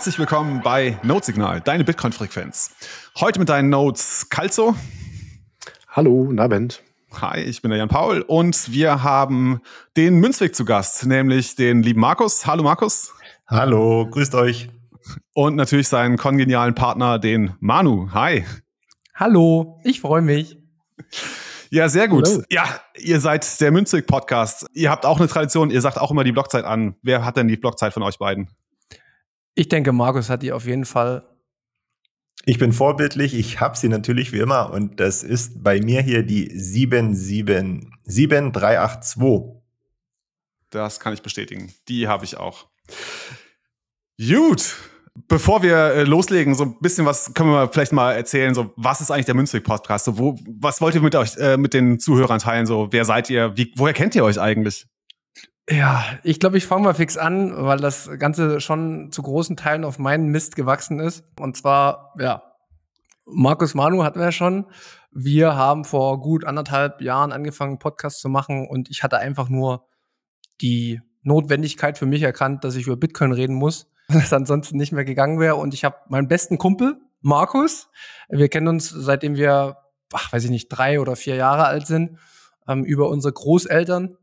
Herzlich willkommen bei Notesignal, deine Bitcoin-Frequenz. Heute mit deinen Notes Calzo. Hallo, guten Abend. Hi, ich bin der Jan Paul und wir haben den Münzweg zu Gast, nämlich den lieben Markus. Hallo Markus. Hallo, grüßt euch. Und natürlich seinen kongenialen Partner, den Manu. Hi. Hallo, ich freue mich. Ja, sehr gut. Hallo. Ja, ihr seid der Münzweg-Podcast. Ihr habt auch eine Tradition, ihr sagt auch immer die Blockzeit an. Wer hat denn die Blockzeit von euch beiden? Ich denke, Markus hat die auf jeden Fall. Ich bin vorbildlich, ich habe sie natürlich wie immer und das ist bei mir hier die 77382. Das kann ich bestätigen. Die habe ich auch. Gut, Bevor wir äh, loslegen, so ein bisschen was können wir vielleicht mal erzählen. So, was ist eigentlich der Münzweg-Podcast? So, wo, was wollt ihr mit euch, äh, mit den Zuhörern teilen? So, wer seid ihr? Wie, woher kennt ihr euch eigentlich? Ja, ich glaube, ich fange mal fix an, weil das Ganze schon zu großen Teilen auf meinen Mist gewachsen ist. Und zwar, ja, Markus Manu hatten wir ja schon. Wir haben vor gut anderthalb Jahren angefangen, Podcast zu machen und ich hatte einfach nur die Notwendigkeit für mich erkannt, dass ich über Bitcoin reden muss das ansonsten nicht mehr gegangen wäre. Und ich habe meinen besten Kumpel, Markus. Wir kennen uns, seitdem wir, ach, weiß ich nicht, drei oder vier Jahre alt sind, ähm, über unsere Großeltern.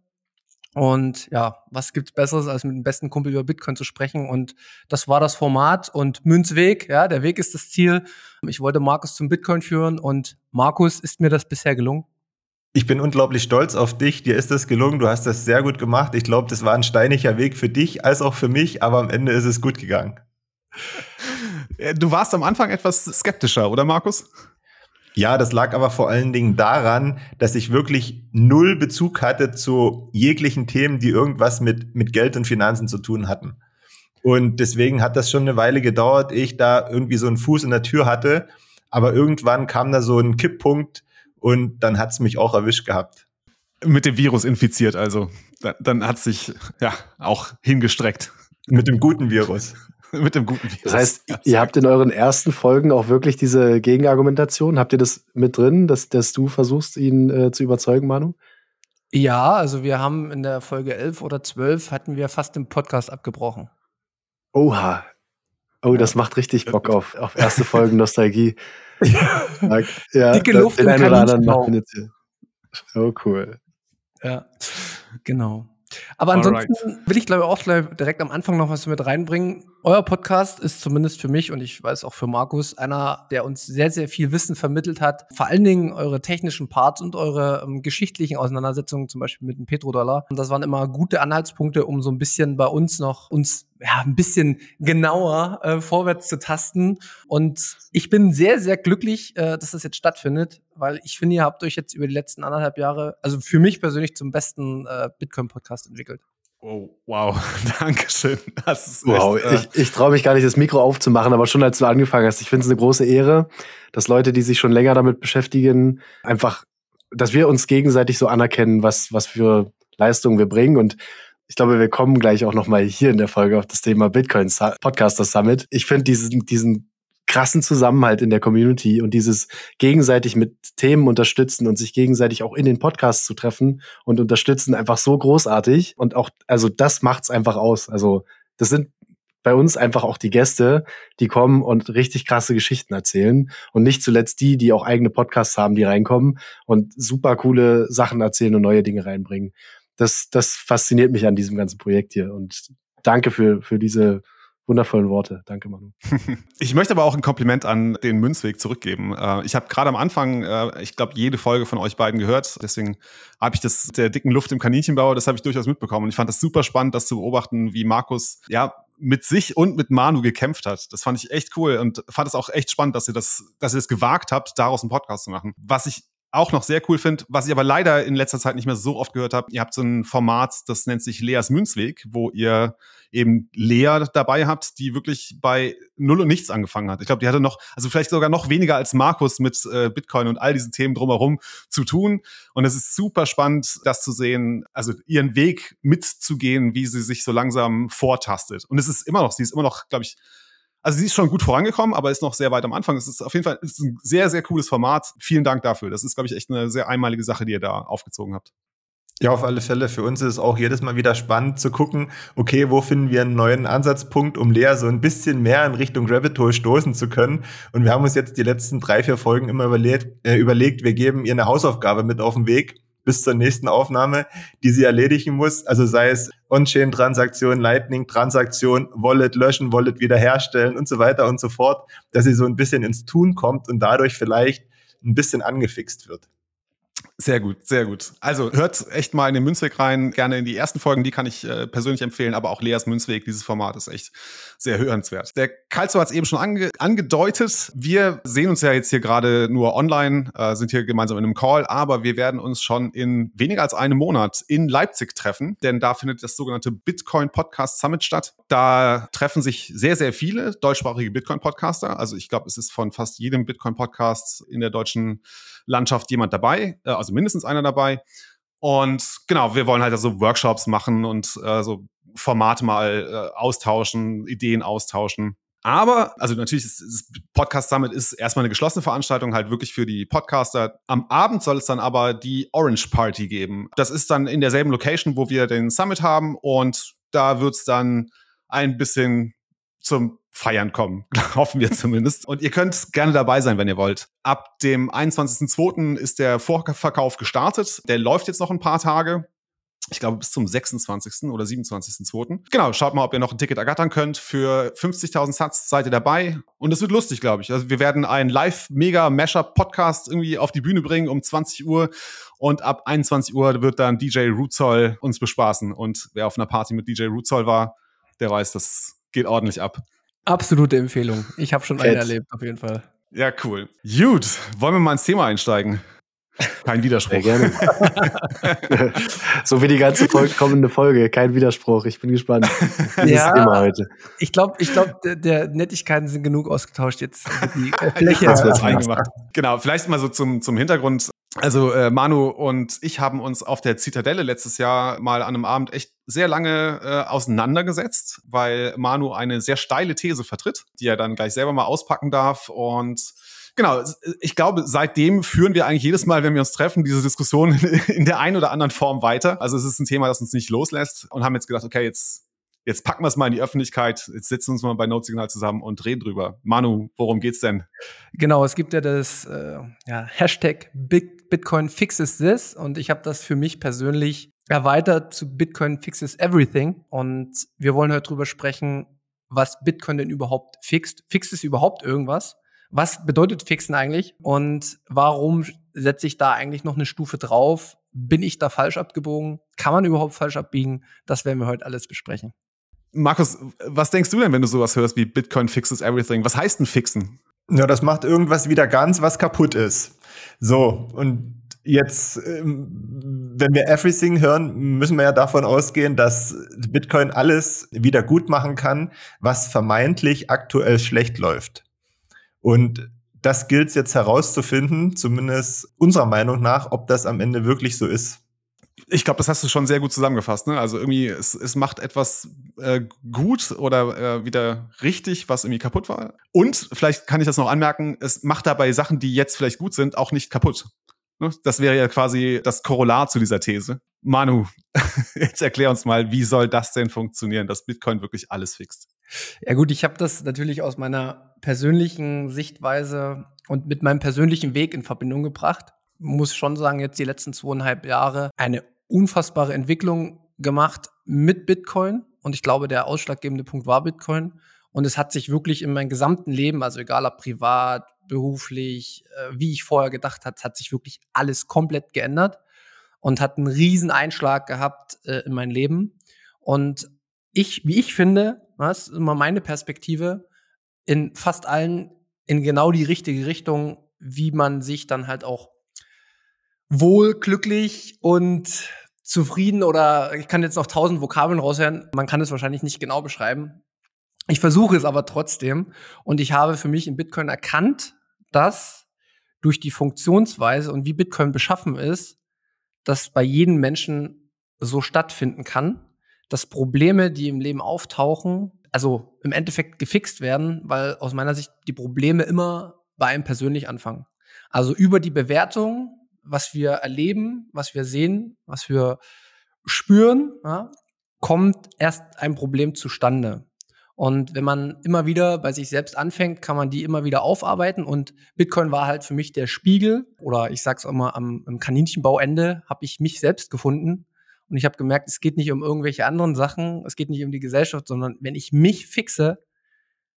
Und ja, was gibt's Besseres, als mit dem besten Kumpel über Bitcoin zu sprechen? Und das war das Format und Münzweg, ja, der Weg ist das Ziel. Ich wollte Markus zum Bitcoin führen und Markus ist mir das bisher gelungen. Ich bin unglaublich stolz auf dich. Dir ist das gelungen. Du hast das sehr gut gemacht. Ich glaube, das war ein steiniger Weg für dich als auch für mich, aber am Ende ist es gut gegangen. Du warst am Anfang etwas skeptischer, oder Markus? Ja, das lag aber vor allen Dingen daran, dass ich wirklich null Bezug hatte zu jeglichen Themen, die irgendwas mit, mit Geld und Finanzen zu tun hatten. Und deswegen hat das schon eine Weile gedauert, ehe ich da irgendwie so einen Fuß in der Tür hatte. Aber irgendwann kam da so ein Kipppunkt, und dann hat es mich auch erwischt gehabt. Mit dem Virus infiziert, also. Dann hat sich ja auch hingestreckt. Mit dem guten Virus. Mit dem guten Virus. Das heißt, ihr habt in euren ersten Folgen auch wirklich diese Gegenargumentation. Habt ihr das mit drin, dass, dass du versuchst, ihn äh, zu überzeugen, Manu? Ja, also wir haben in der Folge 11 oder 12 hatten wir fast den Podcast abgebrochen. Oha. Oh, das macht richtig Bock auf, auf erste Folgen Nostalgie. Ja. ja Dicke Luft jetzt hier. Oh, cool. Ja, genau. Aber ansonsten Alright. will ich glaube ich auch direkt am Anfang noch was mit reinbringen. Euer Podcast ist zumindest für mich und ich weiß auch für Markus einer, der uns sehr, sehr viel Wissen vermittelt hat. Vor allen Dingen eure technischen Parts und eure ähm, geschichtlichen Auseinandersetzungen, zum Beispiel mit dem Petrodollar. Und das waren immer gute Anhaltspunkte, um so ein bisschen bei uns noch uns ja, ein bisschen genauer äh, vorwärts zu tasten. Und ich bin sehr, sehr glücklich, äh, dass das jetzt stattfindet, weil ich finde, ihr habt euch jetzt über die letzten anderthalb Jahre, also für mich persönlich zum besten äh, Bitcoin-Podcast entwickelt. Oh, wow, Dankeschön. Das ist wow, echt, äh ich, ich traue mich gar nicht, das Mikro aufzumachen, aber schon als du angefangen hast, ich finde es eine große Ehre, dass Leute, die sich schon länger damit beschäftigen, einfach, dass wir uns gegenseitig so anerkennen, was, was für Leistungen wir bringen. Und ich glaube, wir kommen gleich auch noch mal hier in der Folge auf das Thema Bitcoin Podcaster Summit. Ich finde diesen, diesen krassen Zusammenhalt in der Community und dieses gegenseitig mit Themen unterstützen und sich gegenseitig auch in den Podcasts zu treffen und unterstützen einfach so großartig. Und auch, also das macht's einfach aus. Also das sind bei uns einfach auch die Gäste, die kommen und richtig krasse Geschichten erzählen. Und nicht zuletzt die, die auch eigene Podcasts haben, die reinkommen und super coole Sachen erzählen und neue Dinge reinbringen das, das fasziniert mich an diesem ganzen Projekt hier. Und danke für, für diese wundervollen Worte. Danke, Manu. Ich möchte aber auch ein Kompliment an den Münzweg zurückgeben. Äh, ich habe gerade am Anfang, äh, ich glaube, jede Folge von euch beiden gehört. Deswegen habe ich das der dicken Luft im Kaninchenbau, das habe ich durchaus mitbekommen. Und ich fand das super spannend, das zu beobachten, wie Markus ja mit sich und mit Manu gekämpft hat. Das fand ich echt cool und fand es auch echt spannend, dass ihr das, dass ihr es gewagt habt, daraus einen Podcast zu machen. Was ich auch noch sehr cool finde, was ich aber leider in letzter Zeit nicht mehr so oft gehört habe, ihr habt so ein Format, das nennt sich Leas Münzweg, wo ihr eben Lea dabei habt, die wirklich bei null und nichts angefangen hat. Ich glaube, die hatte noch, also vielleicht sogar noch weniger als Markus mit äh, Bitcoin und all diesen Themen drumherum zu tun. Und es ist super spannend, das zu sehen, also ihren Weg mitzugehen, wie sie sich so langsam vortastet. Und es ist immer noch, sie ist immer noch, glaube ich, also sie ist schon gut vorangekommen, aber ist noch sehr weit am Anfang. Es ist auf jeden Fall ist ein sehr, sehr cooles Format. Vielen Dank dafür. Das ist, glaube ich, echt eine sehr einmalige Sache, die ihr da aufgezogen habt. Ja, auf alle Fälle. Für uns ist es auch jedes Mal wieder spannend zu gucken, okay, wo finden wir einen neuen Ansatzpunkt, um Lea so ein bisschen mehr in Richtung Rabbit Hole stoßen zu können. Und wir haben uns jetzt die letzten drei, vier Folgen immer überlegt, äh, überlegt wir geben ihr eine Hausaufgabe mit auf den Weg bis zur nächsten Aufnahme, die sie erledigen muss. Also sei es On-Chain-Transaktion, Lightning-Transaktion, Wallet löschen, Wallet wiederherstellen und so weiter und so fort, dass sie so ein bisschen ins Tun kommt und dadurch vielleicht ein bisschen angefixt wird. Sehr gut, sehr gut. Also hört echt mal in den Münzweg rein, gerne in die ersten Folgen, die kann ich äh, persönlich empfehlen, aber auch Leas Münzweg, dieses Format ist echt sehr hörenswert. Der Kalzo hat es eben schon ange angedeutet. Wir sehen uns ja jetzt hier gerade nur online, äh, sind hier gemeinsam in einem Call, aber wir werden uns schon in weniger als einem Monat in Leipzig treffen, denn da findet das sogenannte Bitcoin Podcast Summit statt. Da treffen sich sehr, sehr viele deutschsprachige Bitcoin Podcaster. Also ich glaube, es ist von fast jedem Bitcoin Podcast in der deutschen Landschaft jemand dabei, äh, also mindestens einer dabei. Und genau, wir wollen halt also Workshops machen und äh, so Formate mal äh, austauschen, Ideen austauschen. Aber, also natürlich, ist, ist Podcast Summit ist erstmal eine geschlossene Veranstaltung, halt wirklich für die Podcaster. Am Abend soll es dann aber die Orange Party geben. Das ist dann in derselben Location, wo wir den Summit haben und da wird es dann ein bisschen zum Feiern kommen, hoffen wir zumindest. Und ihr könnt gerne dabei sein, wenn ihr wollt. Ab dem 21.02. ist der Vorverkauf gestartet. Der läuft jetzt noch ein paar Tage. Ich glaube, bis zum 26. oder 27.02. Genau, schaut mal, ob ihr noch ein Ticket ergattern könnt. Für 50.000 Satz seid ihr dabei. Und es wird lustig, glaube ich. Also wir werden einen Live-Mega-Mashup-Podcast irgendwie auf die Bühne bringen um 20 Uhr. Und ab 21 Uhr wird dann DJ Rootzoll uns bespaßen. Und wer auf einer Party mit DJ Rootzoll war, der weiß, das geht ordentlich ab. Absolute Empfehlung. Ich habe schon einen erlebt, auf jeden Fall. Ja, cool. Gut, wollen wir mal ins Thema einsteigen? Kein Widerspruch. Sehr gerne. so wie die ganze kommende Folge. Kein Widerspruch. Ich bin gespannt. ja, Thema heute. Ich glaube, ich glaub, der, der, Nettigkeiten sind genug ausgetauscht. Jetzt die Fläche. Das wird eingemacht. Genau, vielleicht mal so zum, zum Hintergrund. Also äh, Manu und ich haben uns auf der Zitadelle letztes Jahr mal an einem Abend echt sehr lange äh, auseinandergesetzt, weil Manu eine sehr steile These vertritt, die er dann gleich selber mal auspacken darf. Und genau, ich glaube, seitdem führen wir eigentlich jedes Mal, wenn wir uns treffen, diese Diskussion in der einen oder anderen Form weiter. Also es ist ein Thema, das uns nicht loslässt und haben jetzt gedacht, okay, jetzt jetzt packen wir es mal in die Öffentlichkeit, jetzt setzen wir uns mal bei Notsignal zusammen und reden drüber. Manu, worum geht's denn? Genau, es gibt ja das äh, ja, Hashtag Big Bitcoin fixes this und ich habe das für mich persönlich erweitert zu Bitcoin fixes everything und wir wollen heute drüber sprechen, was Bitcoin denn überhaupt fixt. Fixt es überhaupt irgendwas? Was bedeutet fixen eigentlich und warum setze ich da eigentlich noch eine Stufe drauf? Bin ich da falsch abgebogen? Kann man überhaupt falsch abbiegen? Das werden wir heute alles besprechen. Markus, was denkst du denn, wenn du sowas hörst wie Bitcoin fixes everything? Was heißt denn fixen? Ja, das macht irgendwas wieder ganz, was kaputt ist. So, und jetzt, ähm, wenn wir everything hören, müssen wir ja davon ausgehen, dass Bitcoin alles wieder gut machen kann, was vermeintlich aktuell schlecht läuft. Und das gilt es jetzt herauszufinden, zumindest unserer Meinung nach, ob das am Ende wirklich so ist. Ich glaube, das hast du schon sehr gut zusammengefasst. Ne? Also irgendwie, es, es macht etwas äh, gut oder äh, wieder richtig, was irgendwie kaputt war. Und vielleicht kann ich das noch anmerken, es macht dabei Sachen, die jetzt vielleicht gut sind, auch nicht kaputt. Ne? Das wäre ja quasi das Korollar zu dieser These. Manu, jetzt erklär uns mal, wie soll das denn funktionieren, dass Bitcoin wirklich alles fixt? Ja gut, ich habe das natürlich aus meiner persönlichen Sichtweise und mit meinem persönlichen Weg in Verbindung gebracht. Muss schon sagen, jetzt die letzten zweieinhalb Jahre eine unfassbare Entwicklung gemacht mit Bitcoin. Und ich glaube, der ausschlaggebende Punkt war Bitcoin. Und es hat sich wirklich in meinem gesamten Leben, also egal ob privat, beruflich, äh, wie ich vorher gedacht habe, hat sich wirklich alles komplett geändert und hat einen riesen Einschlag gehabt äh, in mein Leben. Und ich, wie ich finde, was immer meine Perspektive, in fast allen in genau die richtige Richtung, wie man sich dann halt auch wohl, glücklich und zufrieden oder ich kann jetzt noch tausend Vokabeln raushören. Man kann es wahrscheinlich nicht genau beschreiben. Ich versuche es aber trotzdem und ich habe für mich in Bitcoin erkannt, dass durch die Funktionsweise und wie Bitcoin beschaffen ist, das bei jedem Menschen so stattfinden kann, dass Probleme, die im Leben auftauchen, also im Endeffekt gefixt werden, weil aus meiner Sicht die Probleme immer bei einem persönlich anfangen. Also über die Bewertung was wir erleben, was wir sehen, was wir spüren, ja, kommt erst ein Problem zustande. Und wenn man immer wieder bei sich selbst anfängt, kann man die immer wieder aufarbeiten. Und Bitcoin war halt für mich der Spiegel, oder ich sag's auch immer, am, am Kaninchenbauende habe ich mich selbst gefunden. Und ich habe gemerkt, es geht nicht um irgendwelche anderen Sachen, es geht nicht um die Gesellschaft, sondern wenn ich mich fixe,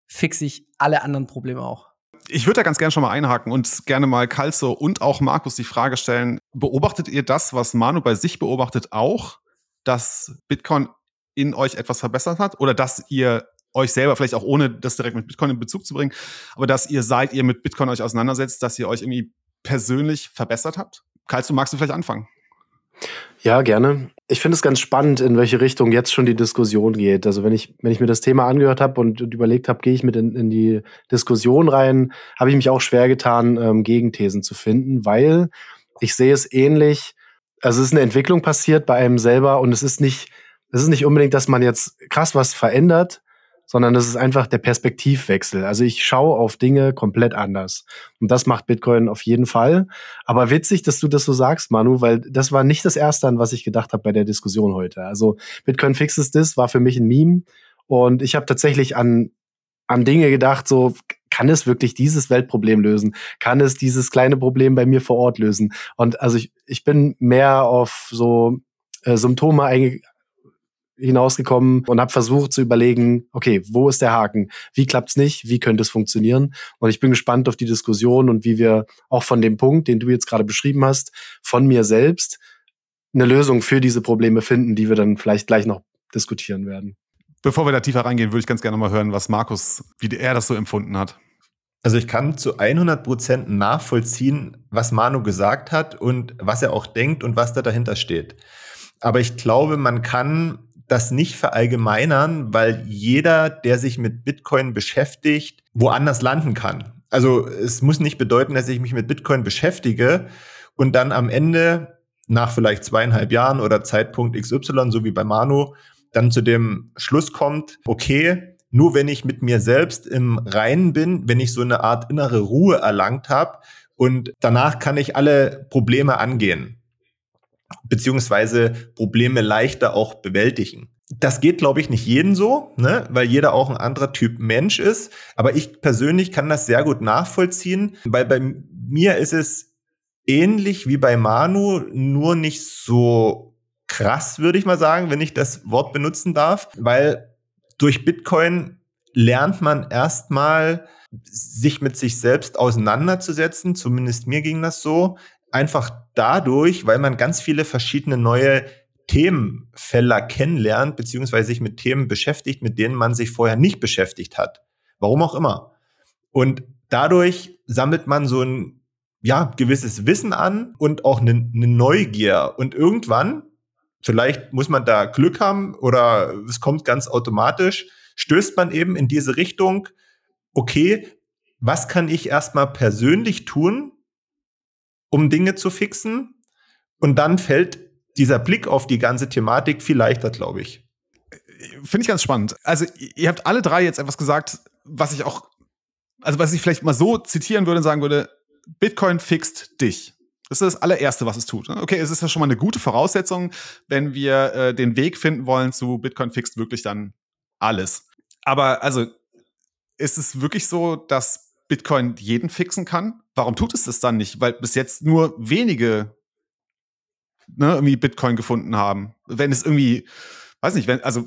fixe ich alle anderen Probleme auch. Ich würde da ganz gerne schon mal einhaken und gerne mal Kalso und auch Markus die Frage stellen, beobachtet ihr das, was Manu bei sich beobachtet, auch, dass Bitcoin in euch etwas verbessert hat oder dass ihr euch selber, vielleicht auch ohne das direkt mit Bitcoin in Bezug zu bringen, aber dass ihr seid, ihr mit Bitcoin euch auseinandersetzt, dass ihr euch irgendwie persönlich verbessert habt? Karl, magst du vielleicht anfangen? Ja, gerne. Ich finde es ganz spannend, in welche Richtung jetzt schon die Diskussion geht. Also wenn ich, wenn ich mir das Thema angehört habe und, überlegt habe, gehe ich mit in, in die Diskussion rein, habe ich mich auch schwer getan, ähm, Gegenthesen zu finden, weil ich sehe es ähnlich. Also es ist eine Entwicklung passiert bei einem selber und es ist nicht, es ist nicht unbedingt, dass man jetzt krass was verändert, sondern das ist einfach der Perspektivwechsel. Also ich schaue auf Dinge komplett anders. Und das macht Bitcoin auf jeden Fall. Aber witzig, dass du das so sagst, Manu, weil das war nicht das Erste, an was ich gedacht habe bei der Diskussion heute. Also Bitcoin fixes this war für mich ein Meme. Und ich habe tatsächlich an, an Dinge gedacht, so kann es wirklich dieses Weltproblem lösen? Kann es dieses kleine Problem bei mir vor Ort lösen? Und also ich, ich bin mehr auf so äh, Symptome hinausgekommen und habe versucht zu überlegen, okay, wo ist der Haken? Wie klappt's nicht? Wie könnte es funktionieren? Und ich bin gespannt auf die Diskussion und wie wir auch von dem Punkt, den du jetzt gerade beschrieben hast, von mir selbst eine Lösung für diese Probleme finden, die wir dann vielleicht gleich noch diskutieren werden. Bevor wir da tiefer reingehen, würde ich ganz gerne mal hören, was Markus, wie er das so empfunden hat. Also ich kann zu 100 Prozent nachvollziehen, was Manu gesagt hat und was er auch denkt und was da dahinter steht. Aber ich glaube, man kann das nicht verallgemeinern, weil jeder, der sich mit Bitcoin beschäftigt, woanders landen kann. Also es muss nicht bedeuten, dass ich mich mit Bitcoin beschäftige und dann am Ende nach vielleicht zweieinhalb Jahren oder Zeitpunkt XY, so wie bei Manu, dann zu dem Schluss kommt, okay, nur wenn ich mit mir selbst im Reinen bin, wenn ich so eine Art innere Ruhe erlangt habe und danach kann ich alle Probleme angehen beziehungsweise Probleme leichter auch bewältigen. Das geht, glaube ich, nicht jeden so, ne? weil jeder auch ein anderer Typ Mensch ist. Aber ich persönlich kann das sehr gut nachvollziehen, weil bei mir ist es ähnlich wie bei Manu, nur nicht so krass, würde ich mal sagen, wenn ich das Wort benutzen darf, weil durch Bitcoin lernt man erstmal, sich mit sich selbst auseinanderzusetzen. Zumindest mir ging das so einfach dadurch, weil man ganz viele verschiedene neue Themenfelder kennenlernt, beziehungsweise sich mit Themen beschäftigt, mit denen man sich vorher nicht beschäftigt hat. Warum auch immer. Und dadurch sammelt man so ein ja, gewisses Wissen an und auch eine, eine Neugier. Und irgendwann, vielleicht muss man da Glück haben oder es kommt ganz automatisch, stößt man eben in diese Richtung, okay, was kann ich erstmal persönlich tun, um Dinge zu fixen. Und dann fällt dieser Blick auf die ganze Thematik viel leichter, glaube ich. Finde ich ganz spannend. Also, ihr habt alle drei jetzt etwas gesagt, was ich auch, also was ich vielleicht mal so zitieren würde und sagen würde, Bitcoin fixt dich. Das ist das allererste, was es tut. Okay, es ist ja schon mal eine gute Voraussetzung, wenn wir äh, den Weg finden wollen zu Bitcoin fixt wirklich dann alles. Aber also, ist es wirklich so, dass Bitcoin jeden fixen kann, warum tut es das dann nicht? Weil bis jetzt nur wenige ne, irgendwie Bitcoin gefunden haben. Wenn es irgendwie, weiß nicht, wenn, also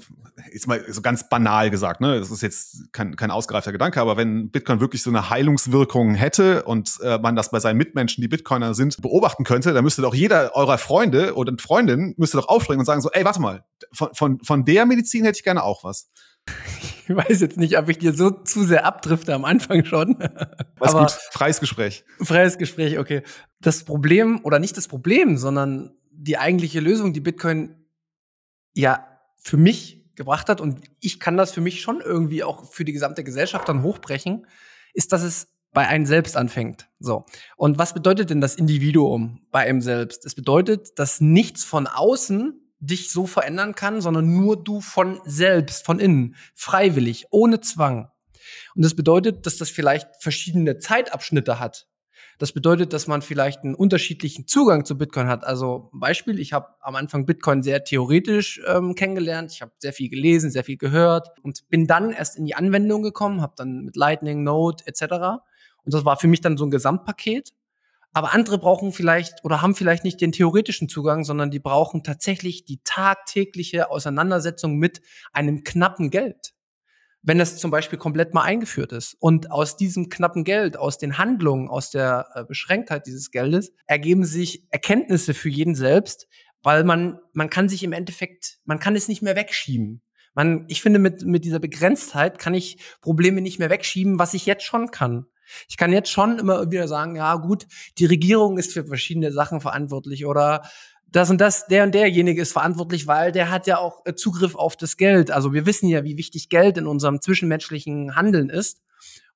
jetzt mal so ganz banal gesagt, ne, das ist jetzt kein, kein ausgereifter Gedanke, aber wenn Bitcoin wirklich so eine Heilungswirkung hätte und äh, man das bei seinen Mitmenschen, die Bitcoiner sind, beobachten könnte, dann müsste doch jeder eurer Freunde oder Freundin müsste doch aufspringen und sagen so, ey, warte mal, von, von, von der Medizin hätte ich gerne auch was. Ich weiß jetzt nicht, ob ich dir so zu sehr abdrifte am Anfang schon. Was gut, freies Gespräch. Freies Gespräch, okay. Das Problem, oder nicht das Problem, sondern die eigentliche Lösung, die Bitcoin ja für mich gebracht hat, und ich kann das für mich schon irgendwie auch für die gesamte Gesellschaft dann hochbrechen, ist, dass es bei einem selbst anfängt. So. Und was bedeutet denn das Individuum bei einem selbst? Es bedeutet, dass nichts von außen dich so verändern kann, sondern nur du von selbst, von innen, freiwillig, ohne Zwang. Und das bedeutet, dass das vielleicht verschiedene Zeitabschnitte hat. Das bedeutet, dass man vielleicht einen unterschiedlichen Zugang zu Bitcoin hat. Also Beispiel, ich habe am Anfang Bitcoin sehr theoretisch ähm, kennengelernt. Ich habe sehr viel gelesen, sehr viel gehört und bin dann erst in die Anwendung gekommen, habe dann mit Lightning, Node etc. Und das war für mich dann so ein Gesamtpaket. Aber andere brauchen vielleicht oder haben vielleicht nicht den theoretischen Zugang, sondern die brauchen tatsächlich die tagtägliche Auseinandersetzung mit einem knappen Geld wenn es zum Beispiel komplett mal eingeführt ist. Und aus diesem knappen Geld, aus den Handlungen, aus der äh, Beschränktheit dieses Geldes ergeben sich Erkenntnisse für jeden selbst, weil man, man kann sich im Endeffekt, man kann es nicht mehr wegschieben. Man, ich finde, mit, mit dieser Begrenztheit kann ich Probleme nicht mehr wegschieben, was ich jetzt schon kann. Ich kann jetzt schon immer wieder sagen, ja gut, die Regierung ist für verschiedene Sachen verantwortlich oder das und das, der und derjenige ist verantwortlich, weil der hat ja auch äh, Zugriff auf das Geld. Also wir wissen ja, wie wichtig Geld in unserem zwischenmenschlichen Handeln ist.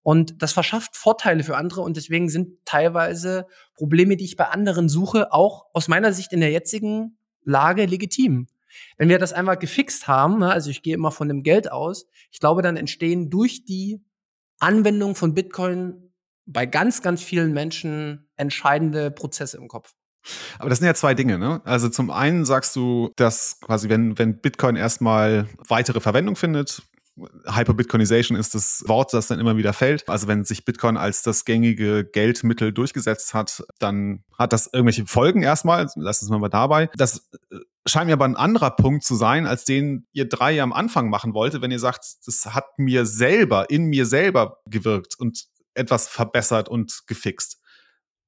Und das verschafft Vorteile für andere und deswegen sind teilweise Probleme, die ich bei anderen suche, auch aus meiner Sicht in der jetzigen Lage legitim. Wenn wir das einmal gefixt haben, ne, also ich gehe immer von dem Geld aus, ich glaube, dann entstehen durch die Anwendung von Bitcoin bei ganz, ganz vielen Menschen entscheidende Prozesse im Kopf. Aber das sind ja zwei Dinge, ne? Also zum einen sagst du, dass quasi, wenn, wenn Bitcoin erstmal weitere Verwendung findet, Hyper-Bitcoinization ist das Wort, das dann immer wieder fällt. Also wenn sich Bitcoin als das gängige Geldmittel durchgesetzt hat, dann hat das irgendwelche Folgen erstmal. Lass es mal dabei. Das scheint mir aber ein anderer Punkt zu sein, als den ihr drei am Anfang machen wollte, wenn ihr sagt, das hat mir selber, in mir selber gewirkt und etwas verbessert und gefixt.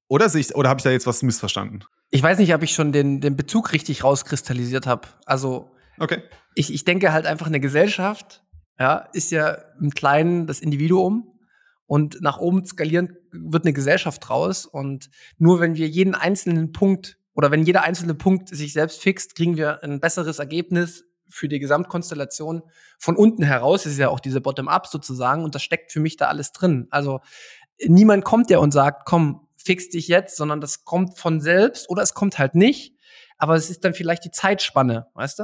Oder, oder habe ich da jetzt was missverstanden? Ich weiß nicht, ob ich schon den, den Bezug richtig rauskristallisiert habe. Also, okay. ich, ich denke halt einfach, eine Gesellschaft ja, ist ja im Kleinen das Individuum und nach oben skalieren wird eine Gesellschaft raus. Und nur wenn wir jeden einzelnen Punkt oder wenn jeder einzelne Punkt sich selbst fixt, kriegen wir ein besseres Ergebnis für die Gesamtkonstellation von unten heraus. Ist ja auch diese Bottom-up sozusagen und das steckt für mich da alles drin. Also niemand kommt ja und sagt, komm, fix dich jetzt, sondern das kommt von selbst oder es kommt halt nicht. Aber es ist dann vielleicht die Zeitspanne, weißt du?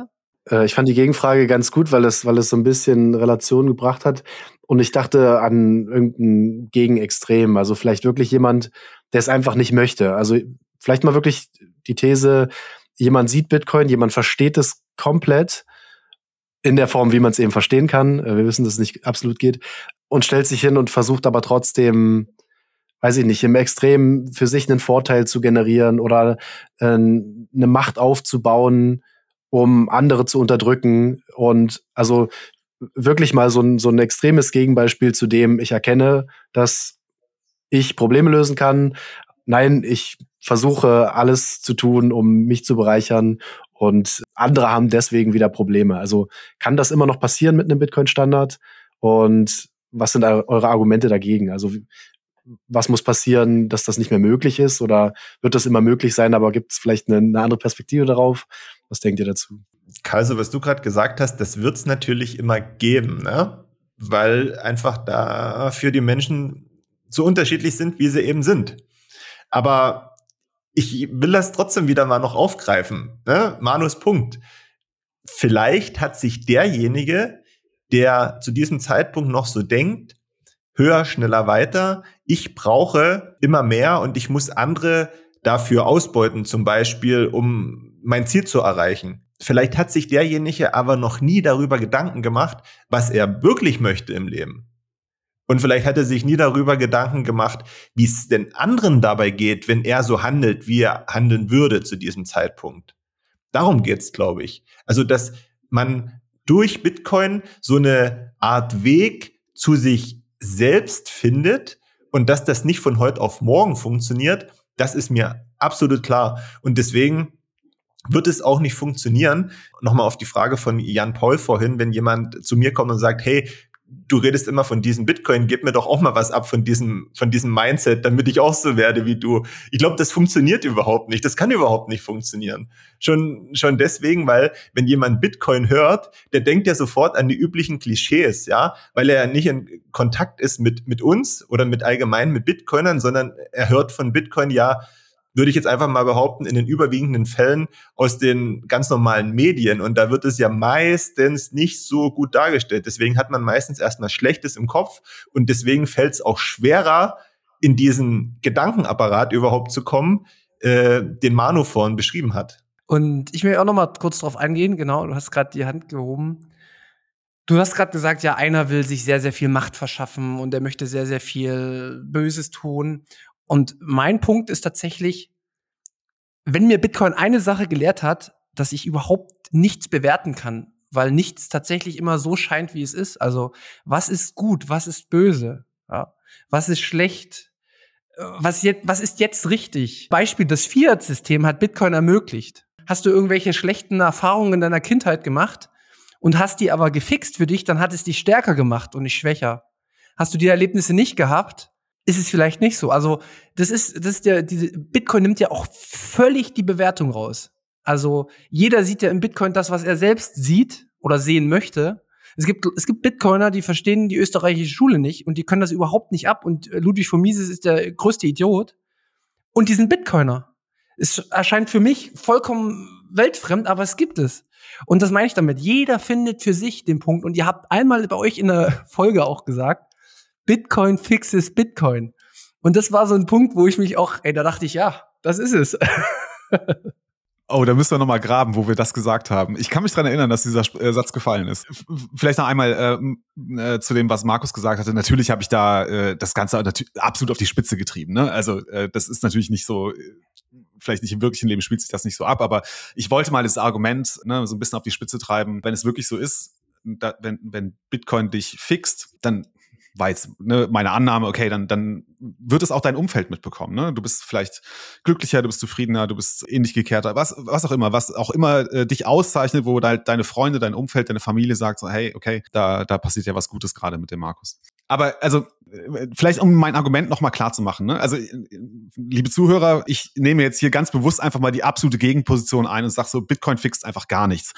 Äh, ich fand die Gegenfrage ganz gut, weil es, weil es so ein bisschen Relation gebracht hat. Und ich dachte an irgendein Gegenextrem. Also vielleicht wirklich jemand, der es einfach nicht möchte. Also vielleicht mal wirklich die These, jemand sieht Bitcoin, jemand versteht es komplett in der Form, wie man es eben verstehen kann. Äh, wir wissen, dass es nicht absolut geht. Und stellt sich hin und versucht aber trotzdem weiß ich nicht, im Extrem für sich einen Vorteil zu generieren oder äh, eine Macht aufzubauen, um andere zu unterdrücken. Und also wirklich mal so ein, so ein extremes Gegenbeispiel zu dem, ich erkenne, dass ich Probleme lösen kann. Nein, ich versuche alles zu tun, um mich zu bereichern und andere haben deswegen wieder Probleme. Also kann das immer noch passieren mit einem Bitcoin-Standard? Und was sind eure Argumente dagegen? Also was muss passieren, dass das nicht mehr möglich ist? Oder wird das immer möglich sein, aber gibt es vielleicht eine, eine, andere Perspektive darauf? Was denkt ihr dazu? Kaiser, was du gerade gesagt hast, das wird es natürlich immer geben, ne? weil einfach da für die Menschen so unterschiedlich sind, wie sie eben sind. Aber ich will das trotzdem wieder mal noch aufgreifen. Ne? Manus Punkt. Vielleicht hat sich derjenige, der zu diesem Zeitpunkt noch so denkt, höher, schneller, weiter. Ich brauche immer mehr und ich muss andere dafür ausbeuten, zum Beispiel, um mein Ziel zu erreichen. Vielleicht hat sich derjenige aber noch nie darüber Gedanken gemacht, was er wirklich möchte im Leben. Und vielleicht hat er sich nie darüber Gedanken gemacht, wie es den anderen dabei geht, wenn er so handelt, wie er handeln würde zu diesem Zeitpunkt. Darum geht's, glaube ich. Also, dass man durch Bitcoin so eine Art Weg zu sich selbst findet und dass das nicht von heute auf morgen funktioniert, das ist mir absolut klar. Und deswegen wird es auch nicht funktionieren. Nochmal auf die Frage von Jan Paul vorhin, wenn jemand zu mir kommt und sagt, hey, du redest immer von diesem Bitcoin, gib mir doch auch mal was ab von diesem, von diesem Mindset, damit ich auch so werde wie du. Ich glaube, das funktioniert überhaupt nicht. Das kann überhaupt nicht funktionieren. Schon, schon deswegen, weil wenn jemand Bitcoin hört, der denkt ja sofort an die üblichen Klischees, ja, weil er nicht in Kontakt ist mit, mit uns oder mit allgemein mit Bitcoinern, sondern er hört von Bitcoin ja, würde ich jetzt einfach mal behaupten, in den überwiegenden Fällen aus den ganz normalen Medien. Und da wird es ja meistens nicht so gut dargestellt. Deswegen hat man meistens erstmal Schlechtes im Kopf und deswegen fällt es auch schwerer, in diesen Gedankenapparat überhaupt zu kommen, äh, den Manu vorhin beschrieben hat. Und ich will auch noch mal kurz drauf eingehen. Genau, du hast gerade die Hand gehoben. Du hast gerade gesagt, ja, einer will sich sehr, sehr viel Macht verschaffen und er möchte sehr, sehr viel Böses tun. Und mein Punkt ist tatsächlich, wenn mir Bitcoin eine Sache gelehrt hat, dass ich überhaupt nichts bewerten kann, weil nichts tatsächlich immer so scheint, wie es ist. Also, was ist gut, was ist böse, ja? was ist schlecht, was, jetzt, was ist jetzt richtig? Beispiel, das Fiat-System hat Bitcoin ermöglicht. Hast du irgendwelche schlechten Erfahrungen in deiner Kindheit gemacht und hast die aber gefixt für dich, dann hat es dich stärker gemacht und nicht schwächer. Hast du die Erlebnisse nicht gehabt, ist es vielleicht nicht so. Also, das ist, das ist der, diese, Bitcoin nimmt ja auch völlig die Bewertung raus. Also, jeder sieht ja im Bitcoin das, was er selbst sieht oder sehen möchte. Es gibt, es gibt Bitcoiner, die verstehen die österreichische Schule nicht und die können das überhaupt nicht ab und Ludwig von Mises ist der größte Idiot. Und die sind Bitcoiner. Es erscheint für mich vollkommen weltfremd, aber es gibt es. Und das meine ich damit. Jeder findet für sich den Punkt. Und ihr habt einmal bei euch in der Folge auch gesagt, Bitcoin fixes Bitcoin. Und das war so ein Punkt, wo ich mich auch, ey, da dachte ich, ja, das ist es. Oh, da müssen wir nochmal graben, wo wir das gesagt haben. Ich kann mich dran erinnern, dass dieser äh, Satz gefallen ist. Vielleicht noch einmal äh, äh, zu dem, was Markus gesagt hatte. Natürlich habe ich da äh, das Ganze absolut auf die Spitze getrieben. Ne? Also äh, das ist natürlich nicht so, äh, vielleicht nicht im wirklichen Leben spielt sich das nicht so ab, aber ich wollte mal das Argument ne, so ein bisschen auf die Spitze treiben. Wenn es wirklich so ist, da, wenn, wenn Bitcoin dich fixt, dann war jetzt ne, meine Annahme, okay, dann, dann wird es auch dein Umfeld mitbekommen. Ne? Du bist vielleicht glücklicher, du bist zufriedener, du bist ähnlich gekehrter, was, was auch immer, was auch immer äh, dich auszeichnet, wo halt deine Freunde, dein Umfeld, deine Familie sagt so, hey, okay, da, da passiert ja was Gutes gerade mit dem Markus. Aber also äh, vielleicht um mein Argument noch mal klar zu machen. Ne? Also liebe Zuhörer, ich nehme jetzt hier ganz bewusst einfach mal die absolute Gegenposition ein und sage so, Bitcoin fixt einfach gar nichts.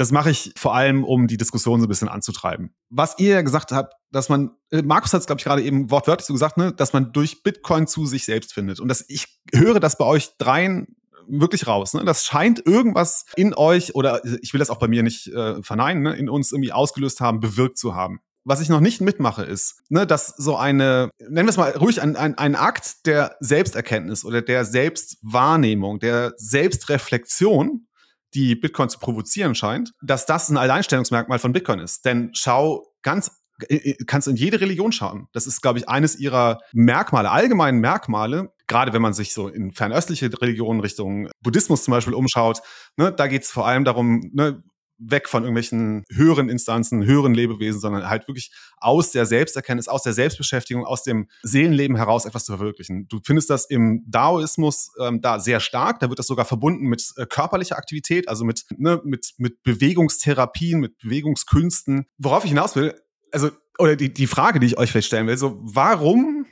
Das mache ich vor allem, um die Diskussion so ein bisschen anzutreiben. Was ihr ja gesagt habt, dass man, äh, Markus hat es, glaube ich, gerade eben wortwörtlich so gesagt, ne, dass man durch Bitcoin zu sich selbst findet. Und das, ich höre das bei euch dreien wirklich raus. Ne? Das scheint irgendwas in euch, oder ich will das auch bei mir nicht äh, verneinen, ne, in uns irgendwie ausgelöst haben, bewirkt zu haben. Was ich noch nicht mitmache, ist, ne, dass so eine, nennen wir es mal ruhig, ein, ein, ein Akt der Selbsterkenntnis oder der Selbstwahrnehmung, der Selbstreflexion die Bitcoin zu provozieren scheint, dass das ein Alleinstellungsmerkmal von Bitcoin ist. Denn schau ganz äh, äh, kannst in jede Religion schauen. Das ist, glaube ich, eines ihrer Merkmale, allgemeinen Merkmale, gerade wenn man sich so in fernöstliche Religionen Richtung Buddhismus zum Beispiel umschaut, ne, da geht es vor allem darum, ne, weg von irgendwelchen höheren Instanzen, höheren Lebewesen, sondern halt wirklich aus der Selbsterkenntnis, aus der Selbstbeschäftigung, aus dem Seelenleben heraus etwas zu verwirklichen. Du findest das im Daoismus ähm, da sehr stark. Da wird das sogar verbunden mit äh, körperlicher Aktivität, also mit, ne, mit, mit Bewegungstherapien, mit Bewegungskünsten. Worauf ich hinaus will, also, oder die, die Frage, die ich euch vielleicht stellen will, so, warum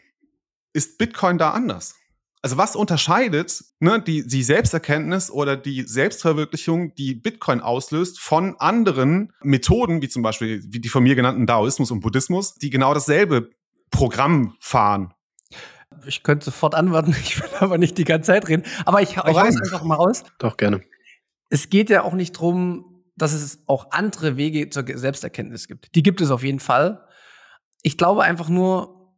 ist Bitcoin da anders? Also was unterscheidet ne, die, die Selbsterkenntnis oder die Selbstverwirklichung, die Bitcoin auslöst, von anderen Methoden, wie zum Beispiel wie die von mir genannten Daoismus und Buddhismus, die genau dasselbe Programm fahren? Ich könnte sofort antworten, ich will aber nicht die ganze Zeit reden. Aber ich, ich hau einfach mal raus. Doch, gerne. Es geht ja auch nicht drum, dass es auch andere Wege zur Selbsterkenntnis gibt. Die gibt es auf jeden Fall. Ich glaube einfach nur,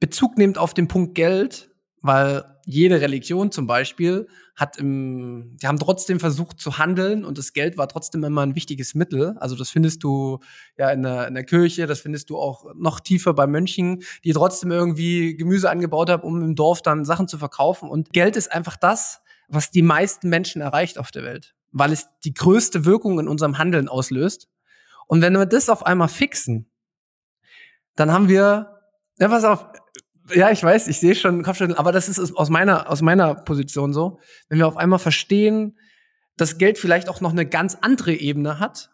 Bezug nehmend auf den Punkt Geld, weil jede Religion zum Beispiel hat im, die haben trotzdem versucht zu handeln und das Geld war trotzdem immer ein wichtiges Mittel. Also das findest du ja in der, in der Kirche, das findest du auch noch tiefer bei Mönchen, die trotzdem irgendwie Gemüse angebaut haben, um im Dorf dann Sachen zu verkaufen. Und Geld ist einfach das, was die meisten Menschen erreicht auf der Welt, weil es die größte Wirkung in unserem Handeln auslöst. Und wenn wir das auf einmal fixen, dann haben wir, ja, pass auf, ja, ich weiß, ich sehe schon Kopfschütteln, aber das ist aus meiner, aus meiner Position so. Wenn wir auf einmal verstehen, dass Geld vielleicht auch noch eine ganz andere Ebene hat.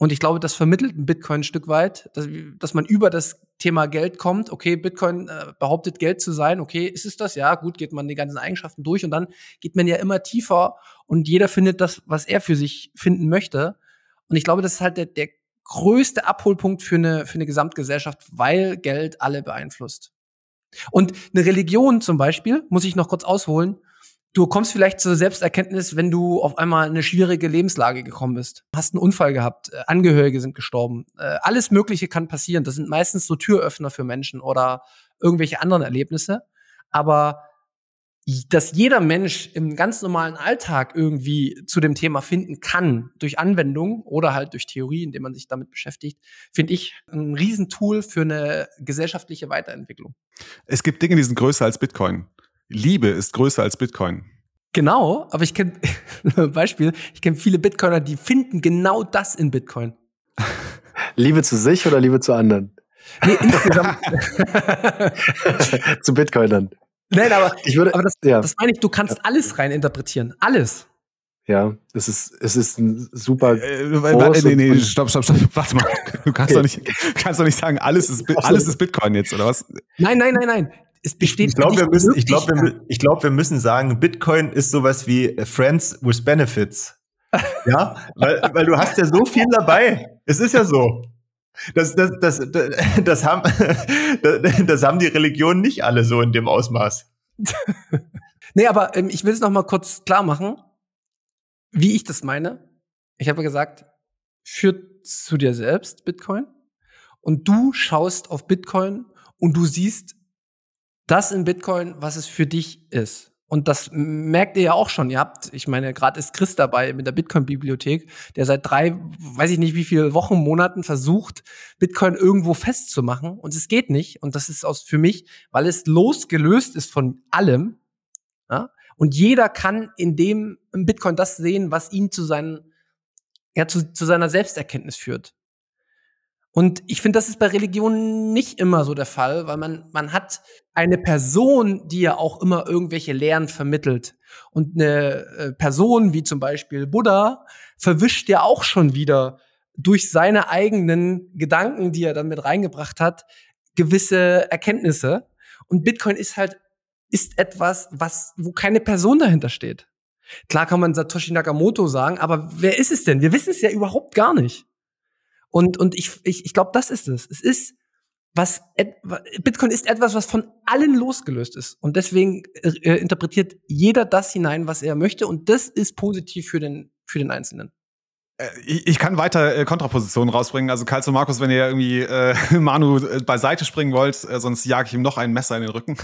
Und ich glaube, das vermittelt ein Bitcoin ein Stück weit, dass, dass man über das Thema Geld kommt. Okay, Bitcoin äh, behauptet Geld zu sein. Okay, ist es das? Ja, gut, geht man die ganzen Eigenschaften durch und dann geht man ja immer tiefer und jeder findet das, was er für sich finden möchte. Und ich glaube, das ist halt der, der größte Abholpunkt für eine, für eine Gesamtgesellschaft, weil Geld alle beeinflusst. Und eine Religion zum Beispiel, muss ich noch kurz ausholen, Du kommst vielleicht zur Selbsterkenntnis, wenn du auf einmal in eine schwierige Lebenslage gekommen bist. Hast einen Unfall gehabt, äh, Angehörige sind gestorben. Äh, alles Mögliche kann passieren. Das sind meistens so Türöffner für Menschen oder irgendwelche anderen Erlebnisse. Aber dass jeder Mensch im ganz normalen Alltag irgendwie zu dem Thema finden kann, durch Anwendung oder halt durch Theorie, indem man sich damit beschäftigt, finde ich ein Riesentool für eine gesellschaftliche Weiterentwicklung. Es gibt Dinge, die sind größer als Bitcoin. Liebe ist größer als Bitcoin. Genau, aber ich kenne Beispiel, ich kenne viele Bitcoiner, die finden genau das in Bitcoin. Liebe zu sich oder Liebe zu anderen? Nee, insgesamt. zu Bitcoinern. Nein, aber, ich würde, aber das, ja. das meine ich, du kannst alles rein interpretieren. Alles. Ja, es ist, es ist ein super. Äh, äh, nee, nee, stopp, stopp, stopp. Warte mal. Du kannst, okay. doch nicht, kannst doch nicht sagen, alles ist, alles ist Bitcoin jetzt, oder was? Nein, nein, nein, nein. Es besteht ich glaube, wir müssen, ich glaube, wir, ich glaube, wir müssen sagen, Bitcoin ist sowas wie Friends with Benefits. ja, weil, weil du hast ja so viel dabei. Es ist ja so. Das, das, das, das, das, haben, das haben die Religionen nicht alle so in dem Ausmaß. nee, aber ähm, ich will es noch mal kurz klar machen, wie ich das meine. Ich habe gesagt, führt zu dir selbst Bitcoin und du schaust auf Bitcoin und du siehst das in Bitcoin, was es für dich ist. Und das merkt ihr ja auch schon. Ihr habt, ich meine, gerade ist Chris dabei mit der Bitcoin-Bibliothek, der seit drei, weiß ich nicht wie viele Wochen, Monaten versucht, Bitcoin irgendwo festzumachen. Und es geht nicht. Und das ist aus für mich, weil es losgelöst ist von allem. Ja? Und jeder kann in dem Bitcoin das sehen, was ihn zu seinen, ja, zu, zu seiner Selbsterkenntnis führt. Und ich finde, das ist bei Religionen nicht immer so der Fall, weil man, man hat eine Person, die ja auch immer irgendwelche Lehren vermittelt. Und eine äh, Person wie zum Beispiel Buddha verwischt ja auch schon wieder durch seine eigenen Gedanken, die er dann mit reingebracht hat, gewisse Erkenntnisse. Und Bitcoin ist halt, ist etwas, was, wo keine Person dahinter steht. Klar kann man Satoshi Nakamoto sagen, aber wer ist es denn? Wir wissen es ja überhaupt gar nicht. Und, und ich, ich, ich glaube, das ist es. Es ist was Bitcoin ist etwas, was von allen losgelöst ist. Und deswegen äh, interpretiert jeder das hinein, was er möchte. Und das ist positiv für den, für den Einzelnen. Äh, ich, kann weiter äh, Kontrapositionen rausbringen. Also Karls und Markus, wenn ihr irgendwie äh, Manu äh, beiseite springen wollt, äh, sonst jage ich ihm noch ein Messer in den Rücken.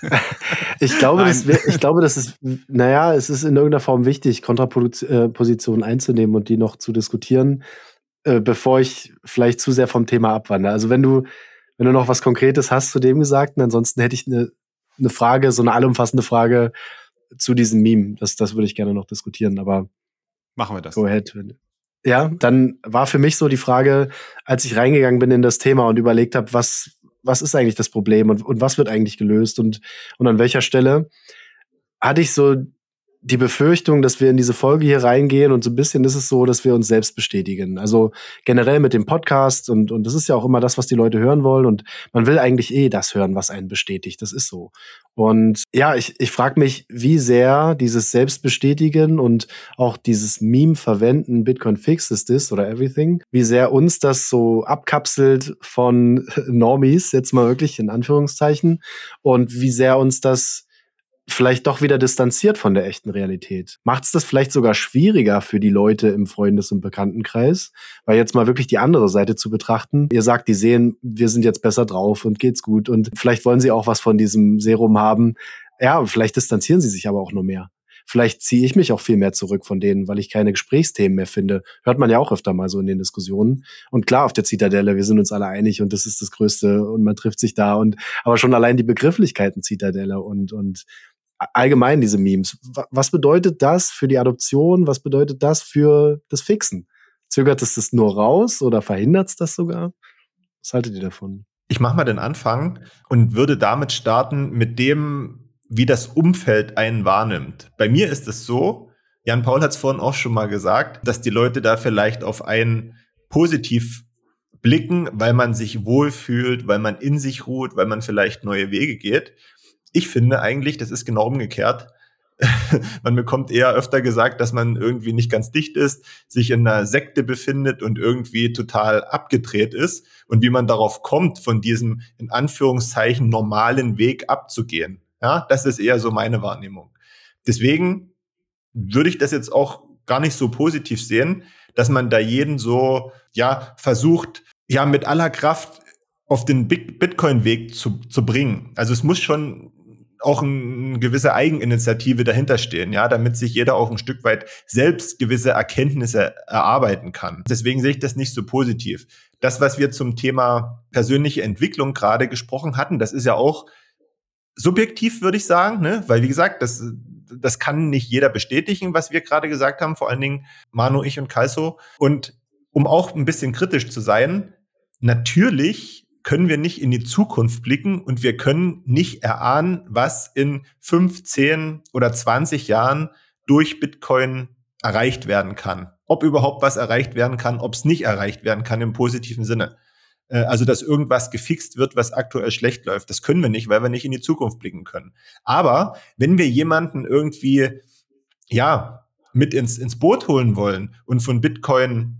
ich glaube, das wär, ich glaube, das ist, naja, es ist in irgendeiner Form wichtig, Kontrapositionen einzunehmen und die noch zu diskutieren äh, bevor ich vielleicht zu sehr vom Thema abwandere. Also wenn du, wenn du noch was Konkretes hast zu dem Gesagten, ansonsten hätte ich eine, eine Frage, so eine allumfassende Frage zu diesem Meme. Das, das würde ich gerne noch diskutieren, aber machen wir das. Go ahead. Ja, dann war für mich so die Frage, als ich reingegangen bin in das Thema und überlegt habe, was, was ist eigentlich das Problem und, und was wird eigentlich gelöst und, und an welcher Stelle, hatte ich so die Befürchtung, dass wir in diese Folge hier reingehen und so ein bisschen ist es so, dass wir uns selbst bestätigen. Also generell mit dem Podcast und, und das ist ja auch immer das, was die Leute hören wollen und man will eigentlich eh das hören, was einen bestätigt. Das ist so. Und ja, ich, ich frage mich, wie sehr dieses Selbstbestätigen und auch dieses Meme verwenden, Bitcoin fixes this oder everything, wie sehr uns das so abkapselt von Normies, jetzt mal wirklich in Anführungszeichen, und wie sehr uns das vielleicht doch wieder distanziert von der echten Realität. Macht es das vielleicht sogar schwieriger für die Leute im Freundes- und Bekanntenkreis? Weil jetzt mal wirklich die andere Seite zu betrachten. Ihr sagt, die sehen, wir sind jetzt besser drauf und geht's gut und vielleicht wollen sie auch was von diesem Serum haben. Ja, vielleicht distanzieren sie sich aber auch nur mehr. Vielleicht ziehe ich mich auch viel mehr zurück von denen, weil ich keine Gesprächsthemen mehr finde. Hört man ja auch öfter mal so in den Diskussionen. Und klar, auf der Zitadelle, wir sind uns alle einig und das ist das Größte und man trifft sich da und aber schon allein die Begrifflichkeiten Zitadelle und, und allgemein diese Memes. Was bedeutet das für die Adoption? Was bedeutet das für das Fixen? Zögert es das nur raus oder verhindert es das sogar? Was haltet ihr davon? Ich mache mal den Anfang und würde damit starten mit dem, wie das Umfeld einen wahrnimmt. Bei mir ist es so, Jan Paul hat es vorhin auch schon mal gesagt, dass die Leute da vielleicht auf einen positiv blicken, weil man sich wohlfühlt, weil man in sich ruht, weil man vielleicht neue Wege geht ich finde eigentlich, das ist genau umgekehrt. man bekommt eher öfter gesagt, dass man irgendwie nicht ganz dicht ist, sich in einer Sekte befindet und irgendwie total abgedreht ist und wie man darauf kommt, von diesem in Anführungszeichen normalen Weg abzugehen. Ja, das ist eher so meine Wahrnehmung. Deswegen würde ich das jetzt auch gar nicht so positiv sehen, dass man da jeden so, ja, versucht, ja, mit aller Kraft auf den Bitcoin-Weg zu, zu bringen. Also es muss schon auch eine gewisse Eigeninitiative dahinter stehen, ja, damit sich jeder auch ein Stück weit selbst gewisse Erkenntnisse erarbeiten kann. Deswegen sehe ich das nicht so positiv. Das, was wir zum Thema persönliche Entwicklung gerade gesprochen hatten, das ist ja auch subjektiv, würde ich sagen, ne? weil wie gesagt, das, das kann nicht jeder bestätigen, was wir gerade gesagt haben, vor allen Dingen Manu, ich und Kalso. Und um auch ein bisschen kritisch zu sein, natürlich können wir nicht in die Zukunft blicken und wir können nicht erahnen, was in 15 oder 20 Jahren durch Bitcoin erreicht werden kann. Ob überhaupt was erreicht werden kann, ob es nicht erreicht werden kann im positiven Sinne. Äh, also, dass irgendwas gefixt wird, was aktuell schlecht läuft. Das können wir nicht, weil wir nicht in die Zukunft blicken können. Aber wenn wir jemanden irgendwie, ja, mit ins, ins Boot holen wollen und von Bitcoin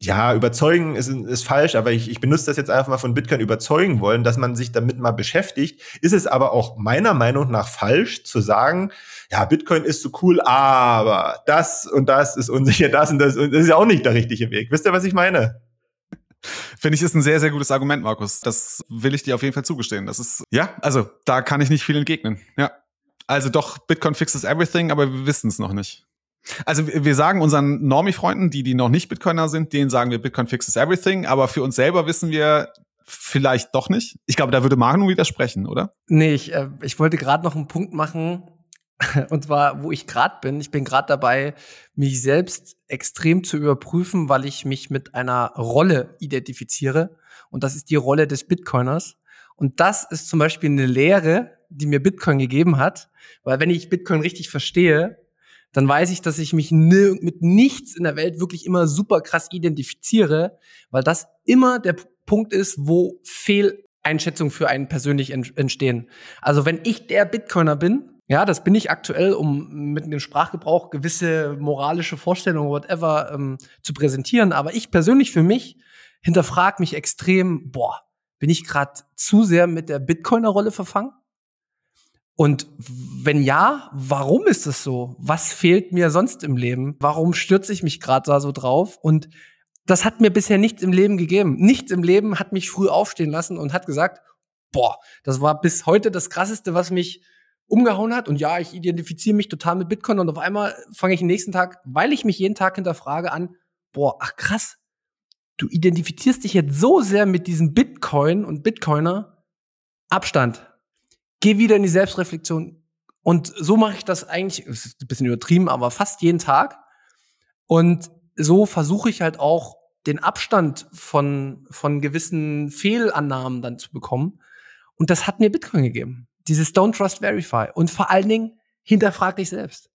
ja, überzeugen ist, ist falsch, aber ich, ich benutze das jetzt einfach mal von Bitcoin überzeugen wollen, dass man sich damit mal beschäftigt. Ist es aber auch meiner Meinung nach falsch zu sagen, ja, Bitcoin ist so cool, aber das und das ist unsicher, das und das, und das ist ja auch nicht der richtige Weg. Wisst ihr, was ich meine? Finde ich, ist ein sehr, sehr gutes Argument, Markus. Das will ich dir auf jeden Fall zugestehen. Das ist, ja, also da kann ich nicht viel entgegnen. Ja. Also doch, Bitcoin fixes everything, aber wir wissen es noch nicht. Also wir sagen unseren Normie-Freunden, die, die noch nicht Bitcoiner sind, denen sagen wir, Bitcoin fixes everything, aber für uns selber wissen wir vielleicht doch nicht. Ich glaube, da würde Manu widersprechen, oder? Nee, ich, äh, ich wollte gerade noch einen Punkt machen, und zwar, wo ich gerade bin. Ich bin gerade dabei, mich selbst extrem zu überprüfen, weil ich mich mit einer Rolle identifiziere. Und das ist die Rolle des Bitcoiners. Und das ist zum Beispiel eine Lehre, die mir Bitcoin gegeben hat. Weil wenn ich Bitcoin richtig verstehe, dann weiß ich, dass ich mich mit nichts in der Welt wirklich immer super krass identifiziere, weil das immer der Punkt ist, wo Fehleinschätzungen für einen persönlich entstehen. Also wenn ich der Bitcoiner bin, ja, das bin ich aktuell, um mit dem Sprachgebrauch gewisse moralische Vorstellungen, whatever, ähm, zu präsentieren. Aber ich persönlich für mich hinterfrage mich extrem, boah, bin ich gerade zu sehr mit der Bitcoiner-Rolle verfangen? Und wenn ja, warum ist es so? Was fehlt mir sonst im Leben? Warum stürze ich mich gerade da so drauf? Und das hat mir bisher nichts im Leben gegeben. Nichts im Leben hat mich früh aufstehen lassen und hat gesagt, boah, das war bis heute das krasseste, was mich umgehauen hat. Und ja, ich identifiziere mich total mit Bitcoin und auf einmal fange ich den nächsten Tag, weil ich mich jeden Tag hinterfrage an, boah, ach krass, du identifizierst dich jetzt so sehr mit diesem Bitcoin und Bitcoiner. Abstand geh wieder in die Selbstreflexion. Und so mache ich das eigentlich, ist ein bisschen übertrieben, aber fast jeden Tag. Und so versuche ich halt auch den Abstand von, von gewissen Fehlannahmen dann zu bekommen. Und das hat mir Bitcoin gegeben. Dieses Don't Trust Verify. Und vor allen Dingen hinterfrag dich selbst.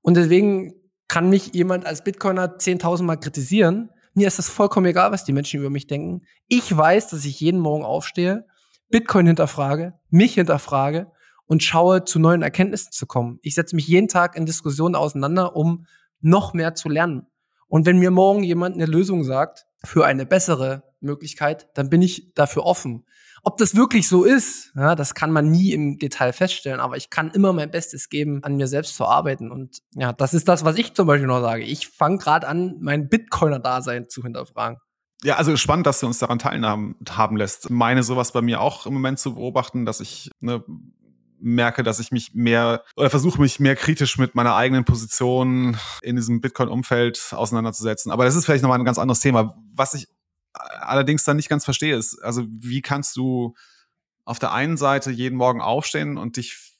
Und deswegen kann mich jemand als Bitcoiner 10.000 Mal kritisieren. Mir ist das vollkommen egal, was die Menschen über mich denken. Ich weiß, dass ich jeden Morgen aufstehe Bitcoin hinterfrage, mich hinterfrage und schaue, zu neuen Erkenntnissen zu kommen. Ich setze mich jeden Tag in Diskussionen auseinander, um noch mehr zu lernen. Und wenn mir morgen jemand eine Lösung sagt für eine bessere Möglichkeit, dann bin ich dafür offen. Ob das wirklich so ist, ja, das kann man nie im Detail feststellen, aber ich kann immer mein Bestes geben, an mir selbst zu arbeiten. Und ja, das ist das, was ich zum Beispiel noch sage. Ich fange gerade an, mein Bitcoiner-Dasein zu hinterfragen. Ja, also spannend, dass du uns daran teilhaben haben lässt. Meine sowas bei mir auch im Moment zu beobachten, dass ich ne, merke, dass ich mich mehr oder versuche mich mehr kritisch mit meiner eigenen Position in diesem Bitcoin-Umfeld auseinanderzusetzen. Aber das ist vielleicht nochmal ein ganz anderes Thema. Was ich allerdings dann nicht ganz verstehe, ist, also wie kannst du auf der einen Seite jeden Morgen aufstehen und dich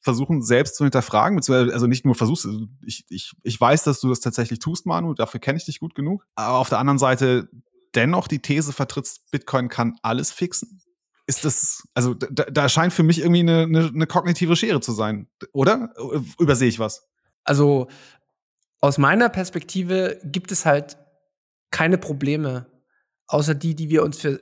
versuchen, selbst zu hinterfragen, also nicht nur versuchst, ich, ich, ich weiß, dass du das tatsächlich tust, Manu, dafür kenne ich dich gut genug, aber auf der anderen Seite dennoch die These vertrittst, Bitcoin kann alles fixen? Ist das, also da, da scheint für mich irgendwie eine, eine, eine kognitive Schere zu sein, oder? Übersehe ich was? Also aus meiner Perspektive gibt es halt keine Probleme, außer die, die wir uns für,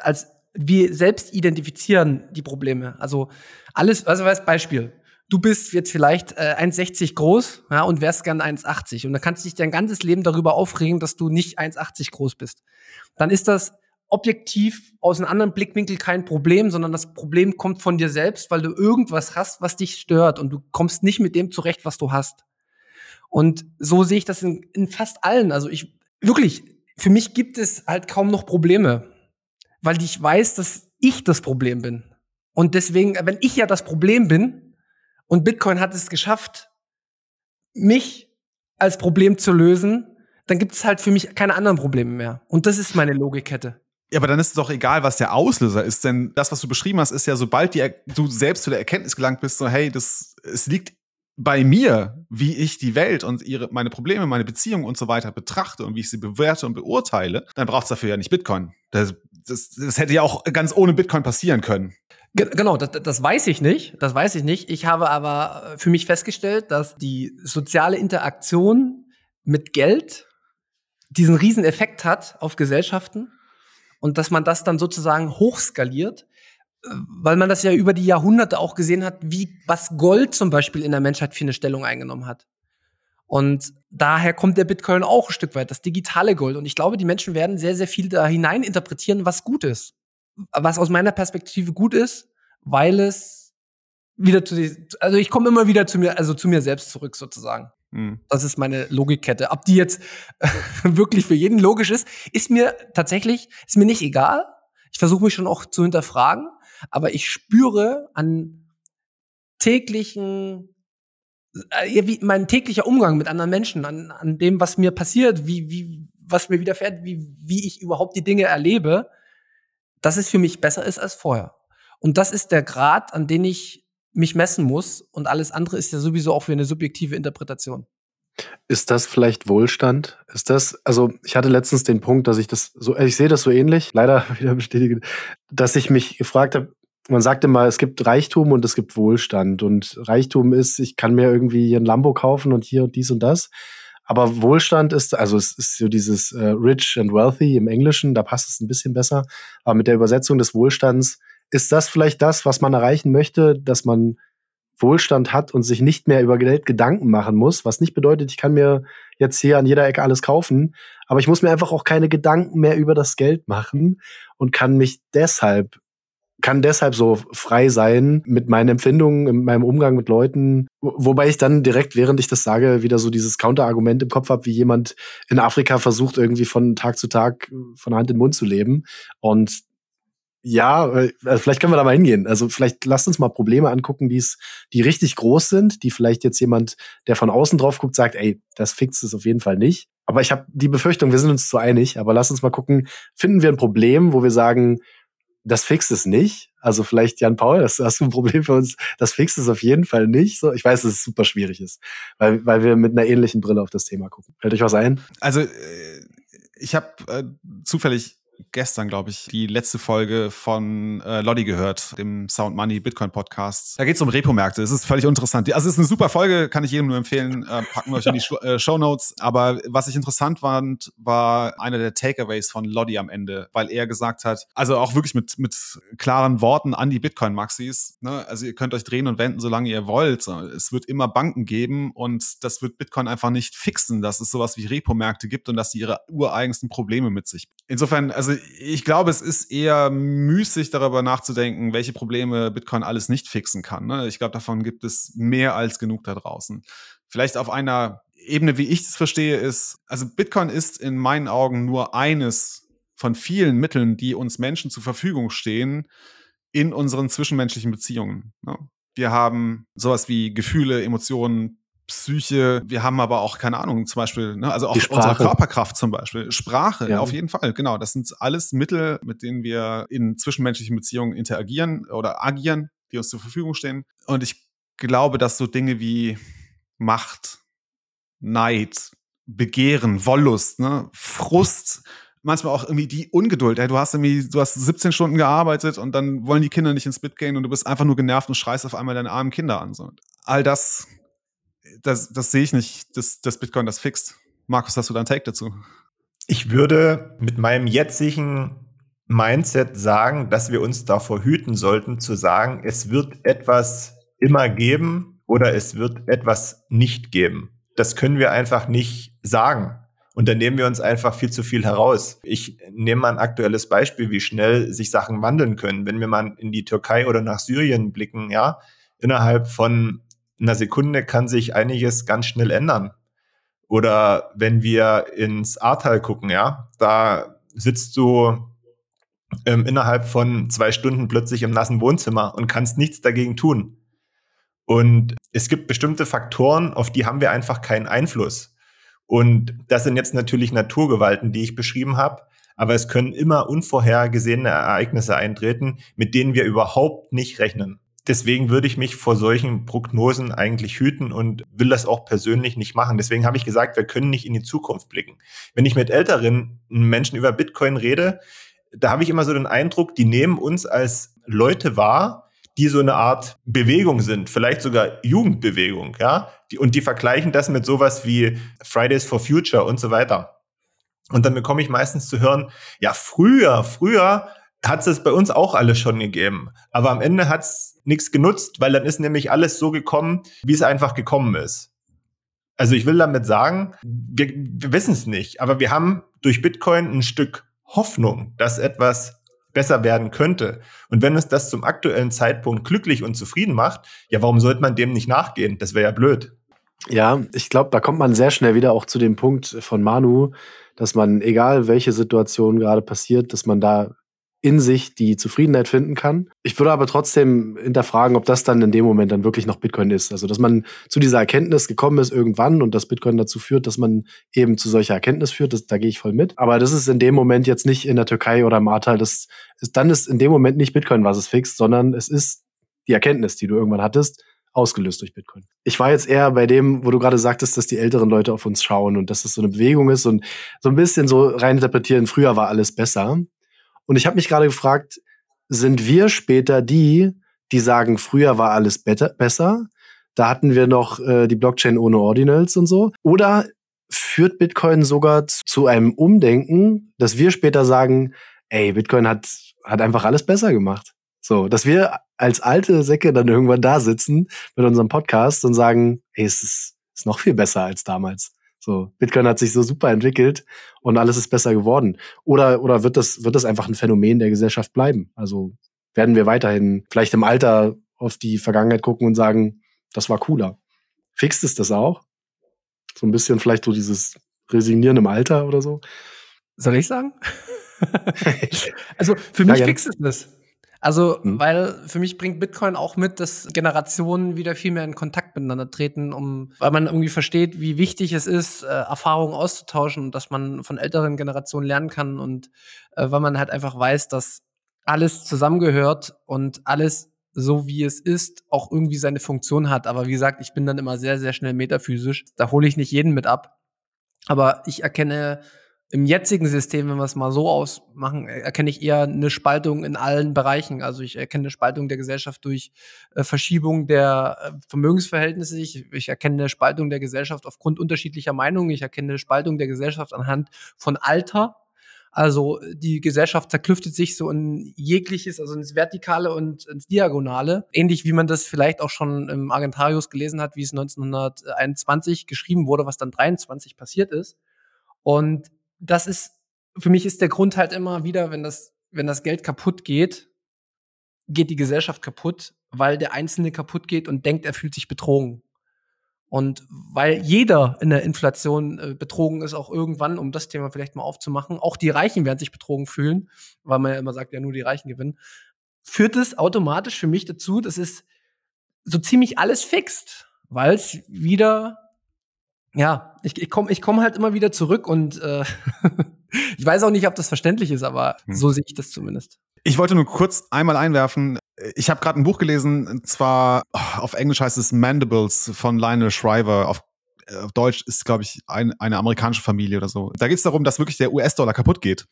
als wir selbst identifizieren, die Probleme. Also alles, also als Beispiel du bist jetzt vielleicht äh, 1,60 groß ja, und wärst gern 1,80 und dann kannst du dich dein ganzes Leben darüber aufregen, dass du nicht 1,80 groß bist. Dann ist das objektiv aus einem anderen Blickwinkel kein Problem, sondern das Problem kommt von dir selbst, weil du irgendwas hast, was dich stört und du kommst nicht mit dem zurecht, was du hast. Und so sehe ich das in, in fast allen. Also ich wirklich, für mich gibt es halt kaum noch Probleme, weil ich weiß, dass ich das Problem bin. Und deswegen, wenn ich ja das Problem bin und Bitcoin hat es geschafft, mich als Problem zu lösen, dann gibt es halt für mich keine anderen Probleme mehr. Und das ist meine Logikkette. Ja, aber dann ist es doch egal, was der Auslöser ist, denn das, was du beschrieben hast, ist ja, sobald die, du selbst zu der Erkenntnis gelangt bist, so, hey, das, es liegt bei mir, wie ich die Welt und ihre, meine Probleme, meine Beziehungen und so weiter betrachte und wie ich sie bewerte und beurteile, dann braucht es dafür ja nicht Bitcoin. Das, das, das hätte ja auch ganz ohne Bitcoin passieren können. Genau, das, das weiß ich nicht. Das weiß ich nicht. Ich habe aber für mich festgestellt, dass die soziale Interaktion mit Geld diesen riesen Effekt hat auf Gesellschaften und dass man das dann sozusagen hochskaliert, äh, weil man das ja über die Jahrhunderte auch gesehen hat, wie was Gold zum Beispiel in der Menschheit für eine Stellung eingenommen hat. Und daher kommt der Bitcoin auch ein Stück weit, das digitale Gold. Und ich glaube, die Menschen werden sehr, sehr viel da hinein interpretieren, was gut ist. Was aus meiner Perspektive gut ist, weil es wieder zu, also ich komme immer wieder zu mir, also zu mir selbst zurück sozusagen. Mhm. Das ist meine Logikkette. Ob die jetzt wirklich für jeden logisch ist, ist mir tatsächlich, ist mir nicht egal. Ich versuche mich schon auch zu hinterfragen, aber ich spüre an täglichen, äh, wie mein täglicher Umgang mit anderen Menschen, an, an dem, was mir passiert, wie, wie, was mir widerfährt, wie, wie ich überhaupt die Dinge erlebe, dass es für mich besser ist als vorher. Und das ist der Grad, an den ich mich messen muss und alles andere ist ja sowieso auch für eine subjektive Interpretation. Ist das vielleicht Wohlstand? Ist das, also ich hatte letztens den Punkt, dass ich das so, ich sehe das so ähnlich, leider wieder bestätigen, dass ich mich gefragt habe, man sagt immer, es gibt Reichtum und es gibt Wohlstand. Und Reichtum ist, ich kann mir irgendwie hier ein Lambo kaufen und hier und dies und das. Aber Wohlstand ist, also es ist so dieses äh, rich and wealthy im Englischen, da passt es ein bisschen besser. Aber mit der Übersetzung des Wohlstands ist das vielleicht das, was man erreichen möchte, dass man Wohlstand hat und sich nicht mehr über Geld Gedanken machen muss, was nicht bedeutet, ich kann mir jetzt hier an jeder Ecke alles kaufen, aber ich muss mir einfach auch keine Gedanken mehr über das Geld machen und kann mich deshalb kann deshalb so frei sein mit meinen Empfindungen, in meinem Umgang mit Leuten, wobei ich dann direkt, während ich das sage, wieder so dieses Counterargument im Kopf habe, wie jemand in Afrika versucht, irgendwie von Tag zu Tag von Hand in Mund zu leben. Und ja, also vielleicht können wir da mal hingehen. Also vielleicht lasst uns mal Probleme angucken, die's, die richtig groß sind, die vielleicht jetzt jemand, der von außen drauf guckt, sagt, ey, das fixt es auf jeden Fall nicht. Aber ich habe die Befürchtung, wir sind uns zu einig, aber lass uns mal gucken, finden wir ein Problem, wo wir sagen, das fixt es nicht. Also vielleicht, Jan Paul, das hast du ein Problem für uns, das fixt es auf jeden Fall nicht. So, ich weiß, dass es super schwierig ist, weil, weil wir mit einer ähnlichen Brille auf das Thema gucken. Fällt euch was ein? Also äh, ich habe äh, zufällig gestern, glaube ich, die letzte Folge von äh, Lodi gehört, dem Sound Money Bitcoin Podcast. Da geht es um Repo-Märkte. Es ist völlig interessant. Also es ist eine super Folge, kann ich jedem nur empfehlen. Äh, packen wir euch in die Sh äh, Show Notes. Aber was ich interessant fand, war einer der Takeaways von Lodi am Ende, weil er gesagt hat, also auch wirklich mit, mit klaren Worten an die Bitcoin-Maxis. Ne? Also ihr könnt euch drehen und wenden, solange ihr wollt. Es wird immer Banken geben und das wird Bitcoin einfach nicht fixen, dass es sowas wie Repo-Märkte gibt und dass sie ihre ureigensten Probleme mit sich. Insofern, also also ich glaube, es ist eher müßig darüber nachzudenken, welche Probleme Bitcoin alles nicht fixen kann. Ne? Ich glaube, davon gibt es mehr als genug da draußen. Vielleicht auf einer Ebene, wie ich es verstehe, ist, also Bitcoin ist in meinen Augen nur eines von vielen Mitteln, die uns Menschen zur Verfügung stehen in unseren zwischenmenschlichen Beziehungen. Ne? Wir haben sowas wie Gefühle, Emotionen, Psyche, wir haben aber auch, keine Ahnung, zum Beispiel, ne, also auch unsere Körperkraft zum Beispiel, Sprache, ja. auf jeden Fall, genau. Das sind alles Mittel, mit denen wir in zwischenmenschlichen Beziehungen interagieren oder agieren, die uns zur Verfügung stehen. Und ich glaube, dass so Dinge wie Macht, Neid, Begehren, Wollust, ne, Frust, manchmal auch irgendwie die Ungeduld. Ey, du hast irgendwie, du hast 17 Stunden gearbeitet und dann wollen die Kinder nicht ins Bett gehen und du bist einfach nur genervt und schreist auf einmal deine armen Kinder an. So. All das das, das sehe ich nicht, dass, dass Bitcoin das fixt. Markus, hast du da einen Take dazu? Ich würde mit meinem jetzigen Mindset sagen, dass wir uns davor hüten sollten, zu sagen, es wird etwas immer geben oder es wird etwas nicht geben. Das können wir einfach nicht sagen. Und dann nehmen wir uns einfach viel zu viel heraus. Ich nehme mal ein aktuelles Beispiel, wie schnell sich Sachen wandeln können. Wenn wir mal in die Türkei oder nach Syrien blicken, ja, innerhalb von einer Sekunde kann sich einiges ganz schnell ändern. Oder wenn wir ins Ahrtal gucken, ja, da sitzt du ähm, innerhalb von zwei Stunden plötzlich im nassen Wohnzimmer und kannst nichts dagegen tun. Und es gibt bestimmte Faktoren, auf die haben wir einfach keinen Einfluss. Und das sind jetzt natürlich Naturgewalten, die ich beschrieben habe. Aber es können immer unvorhergesehene Ereignisse eintreten, mit denen wir überhaupt nicht rechnen. Deswegen würde ich mich vor solchen Prognosen eigentlich hüten und will das auch persönlich nicht machen. Deswegen habe ich gesagt, wir können nicht in die Zukunft blicken. Wenn ich mit älteren Menschen über Bitcoin rede, da habe ich immer so den Eindruck, die nehmen uns als Leute wahr, die so eine Art Bewegung sind, vielleicht sogar Jugendbewegung, ja, und die vergleichen das mit sowas wie Fridays for Future und so weiter. Und dann bekomme ich meistens zu hören, ja, früher, früher hat es bei uns auch alles schon gegeben. Aber am Ende hat es nichts genutzt, weil dann ist nämlich alles so gekommen, wie es einfach gekommen ist. Also ich will damit sagen, wir, wir wissen es nicht, aber wir haben durch Bitcoin ein Stück Hoffnung, dass etwas besser werden könnte. Und wenn es das zum aktuellen Zeitpunkt glücklich und zufrieden macht, ja, warum sollte man dem nicht nachgehen? Das wäre ja blöd. Ja, ich glaube, da kommt man sehr schnell wieder auch zu dem Punkt von Manu, dass man, egal welche Situation gerade passiert, dass man da in sich die Zufriedenheit finden kann. Ich würde aber trotzdem hinterfragen, ob das dann in dem Moment dann wirklich noch Bitcoin ist. Also, dass man zu dieser Erkenntnis gekommen ist irgendwann und dass Bitcoin dazu führt, dass man eben zu solcher Erkenntnis führt, das, da gehe ich voll mit. Aber das ist in dem Moment jetzt nicht in der Türkei oder im Ahrtal, das ist, dann ist in dem Moment nicht Bitcoin, was es fixt, sondern es ist die Erkenntnis, die du irgendwann hattest, ausgelöst durch Bitcoin. Ich war jetzt eher bei dem, wo du gerade sagtest, dass die älteren Leute auf uns schauen und dass es das so eine Bewegung ist und so ein bisschen so reininterpretieren, früher war alles besser. Und ich habe mich gerade gefragt, sind wir später die, die sagen, früher war alles better, besser? Da hatten wir noch äh, die Blockchain ohne Ordinals und so. Oder führt Bitcoin sogar zu einem Umdenken, dass wir später sagen, ey, Bitcoin hat, hat einfach alles besser gemacht. So, dass wir als alte Säcke dann irgendwann da sitzen mit unserem Podcast und sagen, ey, es ist, ist noch viel besser als damals. So, Bitcoin hat sich so super entwickelt und alles ist besser geworden. Oder, oder wird das, wird das einfach ein Phänomen der Gesellschaft bleiben? Also werden wir weiterhin vielleicht im Alter auf die Vergangenheit gucken und sagen, das war cooler. Fixt es das auch? So ein bisschen vielleicht so dieses Resignieren im Alter oder so? Soll ich sagen? also für mich ja, fixt es das. Also, mhm. weil für mich bringt Bitcoin auch mit, dass Generationen wieder viel mehr in Kontakt miteinander treten, um, weil man irgendwie versteht, wie wichtig es ist, äh, Erfahrungen auszutauschen und dass man von älteren Generationen lernen kann und äh, weil man halt einfach weiß, dass alles zusammengehört und alles so wie es ist, auch irgendwie seine Funktion hat. Aber wie gesagt, ich bin dann immer sehr, sehr schnell metaphysisch. Da hole ich nicht jeden mit ab. Aber ich erkenne im jetzigen System, wenn wir es mal so ausmachen, erkenne ich eher eine Spaltung in allen Bereichen. Also ich erkenne eine Spaltung der Gesellschaft durch äh, Verschiebung der äh, Vermögensverhältnisse. Ich, ich, erkenne eine Spaltung der Gesellschaft aufgrund unterschiedlicher Meinungen. Ich erkenne eine Spaltung der Gesellschaft anhand von Alter. Also die Gesellschaft zerklüftet sich so in jegliches, also ins Vertikale und ins Diagonale. Ähnlich wie man das vielleicht auch schon im Argentarius gelesen hat, wie es 1921 geschrieben wurde, was dann 23 passiert ist. Und das ist, für mich ist der Grund halt immer wieder, wenn das, wenn das Geld kaputt geht, geht die Gesellschaft kaputt, weil der Einzelne kaputt geht und denkt, er fühlt sich betrogen. Und weil jeder in der Inflation äh, betrogen ist, auch irgendwann, um das Thema vielleicht mal aufzumachen, auch die Reichen werden sich betrogen fühlen, weil man ja immer sagt, ja, nur die Reichen gewinnen, führt es automatisch für mich dazu, dass es so ziemlich alles fixt, weil es wieder ja, ich, ich komme ich komm halt immer wieder zurück und äh, ich weiß auch nicht, ob das verständlich ist, aber hm. so sehe ich das zumindest. Ich wollte nur kurz einmal einwerfen. Ich habe gerade ein Buch gelesen, und zwar oh, auf Englisch heißt es Mandibles von Lionel Shriver. Auf, auf Deutsch ist, glaube ich, ein, eine amerikanische Familie oder so. Da geht es darum, dass wirklich der US-Dollar kaputt geht.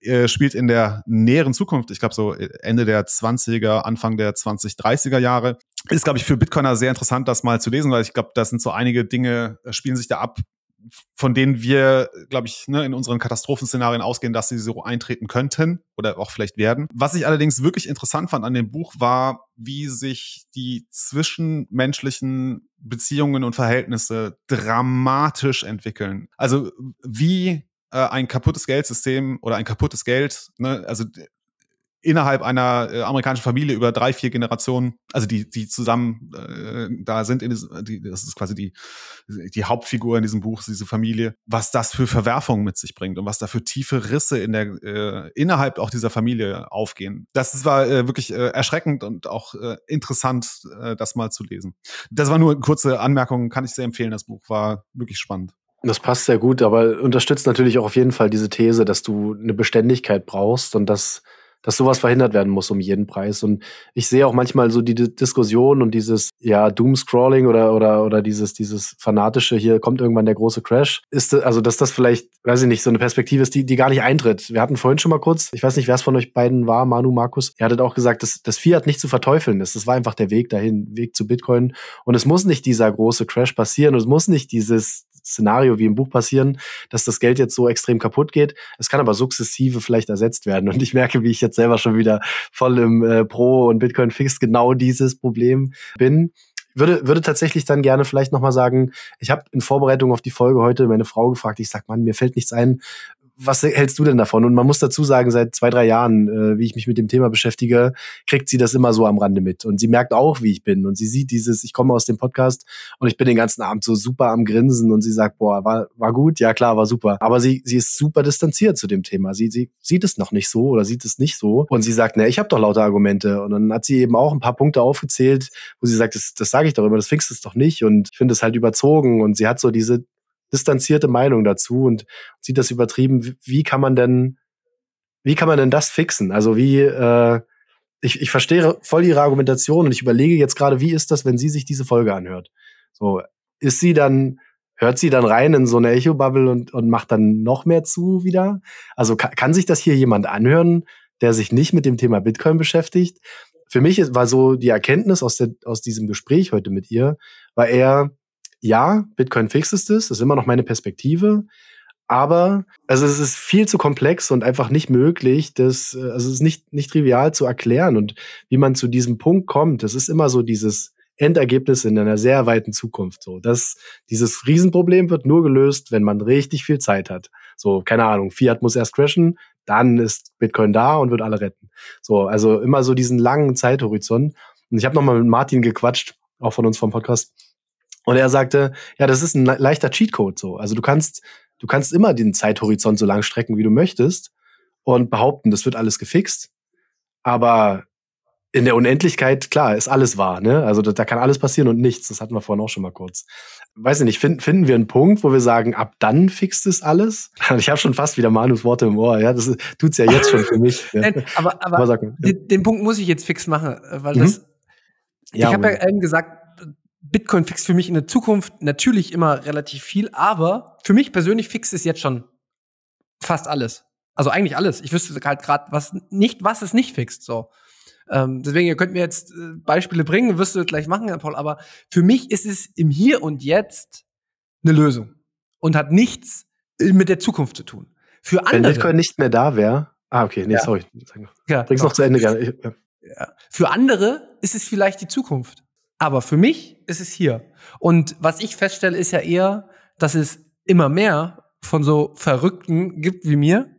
Er spielt in der näheren Zukunft, ich glaube so Ende der 20er, Anfang der 2030er Jahre ist, glaube ich, für Bitcoiner sehr interessant, das mal zu lesen, weil ich glaube, da sind so einige Dinge, äh, spielen sich da ab, von denen wir, glaube ich, ne, in unseren Katastrophenszenarien ausgehen, dass sie so eintreten könnten oder auch vielleicht werden. Was ich allerdings wirklich interessant fand an dem Buch war, wie sich die zwischenmenschlichen Beziehungen und Verhältnisse dramatisch entwickeln. Also wie äh, ein kaputtes Geldsystem oder ein kaputtes Geld, ne, also innerhalb einer äh, amerikanischen Familie über drei, vier Generationen, also die, die zusammen äh, da sind, in diesem, die, das ist quasi die, die Hauptfigur in diesem Buch, diese Familie, was das für Verwerfungen mit sich bringt und was da für tiefe Risse in der, äh, innerhalb auch dieser Familie aufgehen. Das war äh, wirklich äh, erschreckend und auch äh, interessant, äh, das mal zu lesen. Das war nur kurze Anmerkung, kann ich sehr empfehlen, das Buch war wirklich spannend. Das passt sehr gut, aber unterstützt natürlich auch auf jeden Fall diese These, dass du eine Beständigkeit brauchst und dass dass sowas verhindert werden muss um jeden Preis. Und ich sehe auch manchmal so die Diskussion und dieses, ja, Doomscrolling oder, oder, oder dieses, dieses fanatische, hier kommt irgendwann der große Crash. Ist, also, dass das vielleicht, weiß ich nicht, so eine Perspektive ist, die, die gar nicht eintritt. Wir hatten vorhin schon mal kurz, ich weiß nicht, wer es von euch beiden war, Manu, Markus, ihr hattet auch gesagt, dass das Fiat nicht zu verteufeln ist. Das war einfach der Weg dahin, Weg zu Bitcoin. Und es muss nicht dieser große Crash passieren und es muss nicht dieses, Szenario wie im Buch passieren, dass das Geld jetzt so extrem kaputt geht. Es kann aber sukzessive vielleicht ersetzt werden. Und ich merke, wie ich jetzt selber schon wieder voll im äh, Pro und Bitcoin Fix genau dieses Problem bin würde, würde tatsächlich dann gerne vielleicht nochmal sagen, ich habe in Vorbereitung auf die Folge heute meine Frau gefragt, ich sag, Mann, mir fällt nichts ein, was hältst du denn davon? Und man muss dazu sagen, seit zwei, drei Jahren, äh, wie ich mich mit dem Thema beschäftige, kriegt sie das immer so am Rande mit. Und sie merkt auch, wie ich bin. Und sie sieht dieses, ich komme aus dem Podcast und ich bin den ganzen Abend so super am Grinsen und sie sagt, boah, war, war gut, ja klar, war super. Aber sie, sie ist super distanziert zu dem Thema. Sie, sie sieht es noch nicht so oder sieht es nicht so. Und sie sagt, ne, ich habe doch lauter Argumente. Und dann hat sie eben auch ein paar Punkte aufgezählt, wo sie sagt, das, das sage ich doch immer, das fixst es doch nicht. Und ich finde es halt überzogen. Und sie hat so diese distanzierte Meinung dazu und sieht das übertrieben. Wie kann man denn, wie kann man denn das fixen? Also wie, äh, ich, ich verstehe voll ihre Argumentation und ich überlege jetzt gerade, wie ist das, wenn sie sich diese Folge anhört? So, ist sie dann, hört sie dann rein in so eine Echo-Bubble und, und macht dann noch mehr zu wieder? Also kann, kann sich das hier jemand anhören, der sich nicht mit dem Thema Bitcoin beschäftigt? Für mich war so die Erkenntnis aus, der, aus diesem Gespräch heute mit ihr, war eher, ja, Bitcoin fixt es, das ist immer noch meine Perspektive. Aber also es ist viel zu komplex und einfach nicht möglich, das, äh, also es ist nicht, nicht trivial zu erklären. Und wie man zu diesem Punkt kommt, das ist immer so dieses Endergebnis in einer sehr weiten Zukunft. So, dass dieses Riesenproblem wird nur gelöst, wenn man richtig viel Zeit hat. So, keine Ahnung, Fiat muss erst crashen, dann ist Bitcoin da und wird alle retten. So, also immer so diesen langen Zeithorizont. Und ich habe nochmal mit Martin gequatscht, auch von uns vom Podcast. Und er sagte, ja, das ist ein leichter Cheatcode so. Also du kannst, du kannst immer den Zeithorizont so lang strecken, wie du möchtest und behaupten, das wird alles gefixt. Aber in der Unendlichkeit, klar, ist alles wahr, ne? Also da, da kann alles passieren und nichts. Das hatten wir vorhin auch schon mal kurz. Weiß ich nicht, find, finden wir einen Punkt, wo wir sagen, ab dann fixt es alles? Ich habe schon fast wieder Manus Worte im Ohr, ja, das ist, tut's ja jetzt schon für mich. Nein, aber aber, aber den, ja. den, Punkt muss ich jetzt fix machen, weil mhm. das. Ja, ich habe ja eben gesagt, Bitcoin fixt für mich in der Zukunft natürlich immer relativ viel, aber für mich persönlich fixt es jetzt schon fast alles. Also eigentlich alles. Ich wüsste halt gerade, was nicht, was es nicht fixt. So. Ähm, deswegen, ihr könnt mir jetzt äh, Beispiele bringen, wirst du gleich machen, Herr Paul, aber für mich ist es im Hier und Jetzt eine Lösung und hat nichts mit der Zukunft zu tun. Für andere, Wenn Bitcoin nicht mehr da wäre. Ah, okay, nee, ja. sorry. Ja, Bring's noch zu Ende gerne. Ja. Ja. Für andere ist es vielleicht die Zukunft. Aber für mich ist es hier. Und was ich feststelle, ist ja eher, dass es immer mehr von so Verrückten gibt wie mir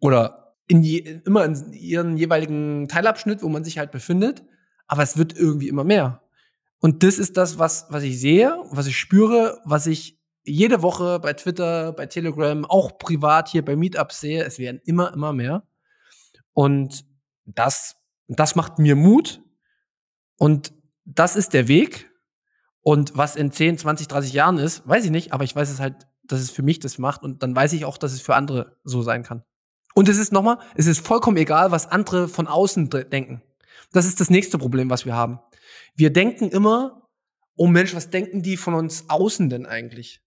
oder in je, immer in ihren jeweiligen Teilabschnitt, wo man sich halt befindet. Aber es wird irgendwie immer mehr. Und das ist das, was, was ich sehe, was ich spüre, was ich jede Woche bei Twitter, bei Telegram, auch privat hier bei Meetups sehe. Es werden immer, immer mehr. Und das, das macht mir Mut. Und das ist der Weg. Und was in 10, 20, 30 Jahren ist, weiß ich nicht, aber ich weiß es halt, dass es für mich das macht und dann weiß ich auch, dass es für andere so sein kann. Und es ist nochmal, es ist vollkommen egal, was andere von außen denken. Das ist das nächste Problem, was wir haben. Wir denken immer, oh Mensch, was denken die von uns außen denn eigentlich?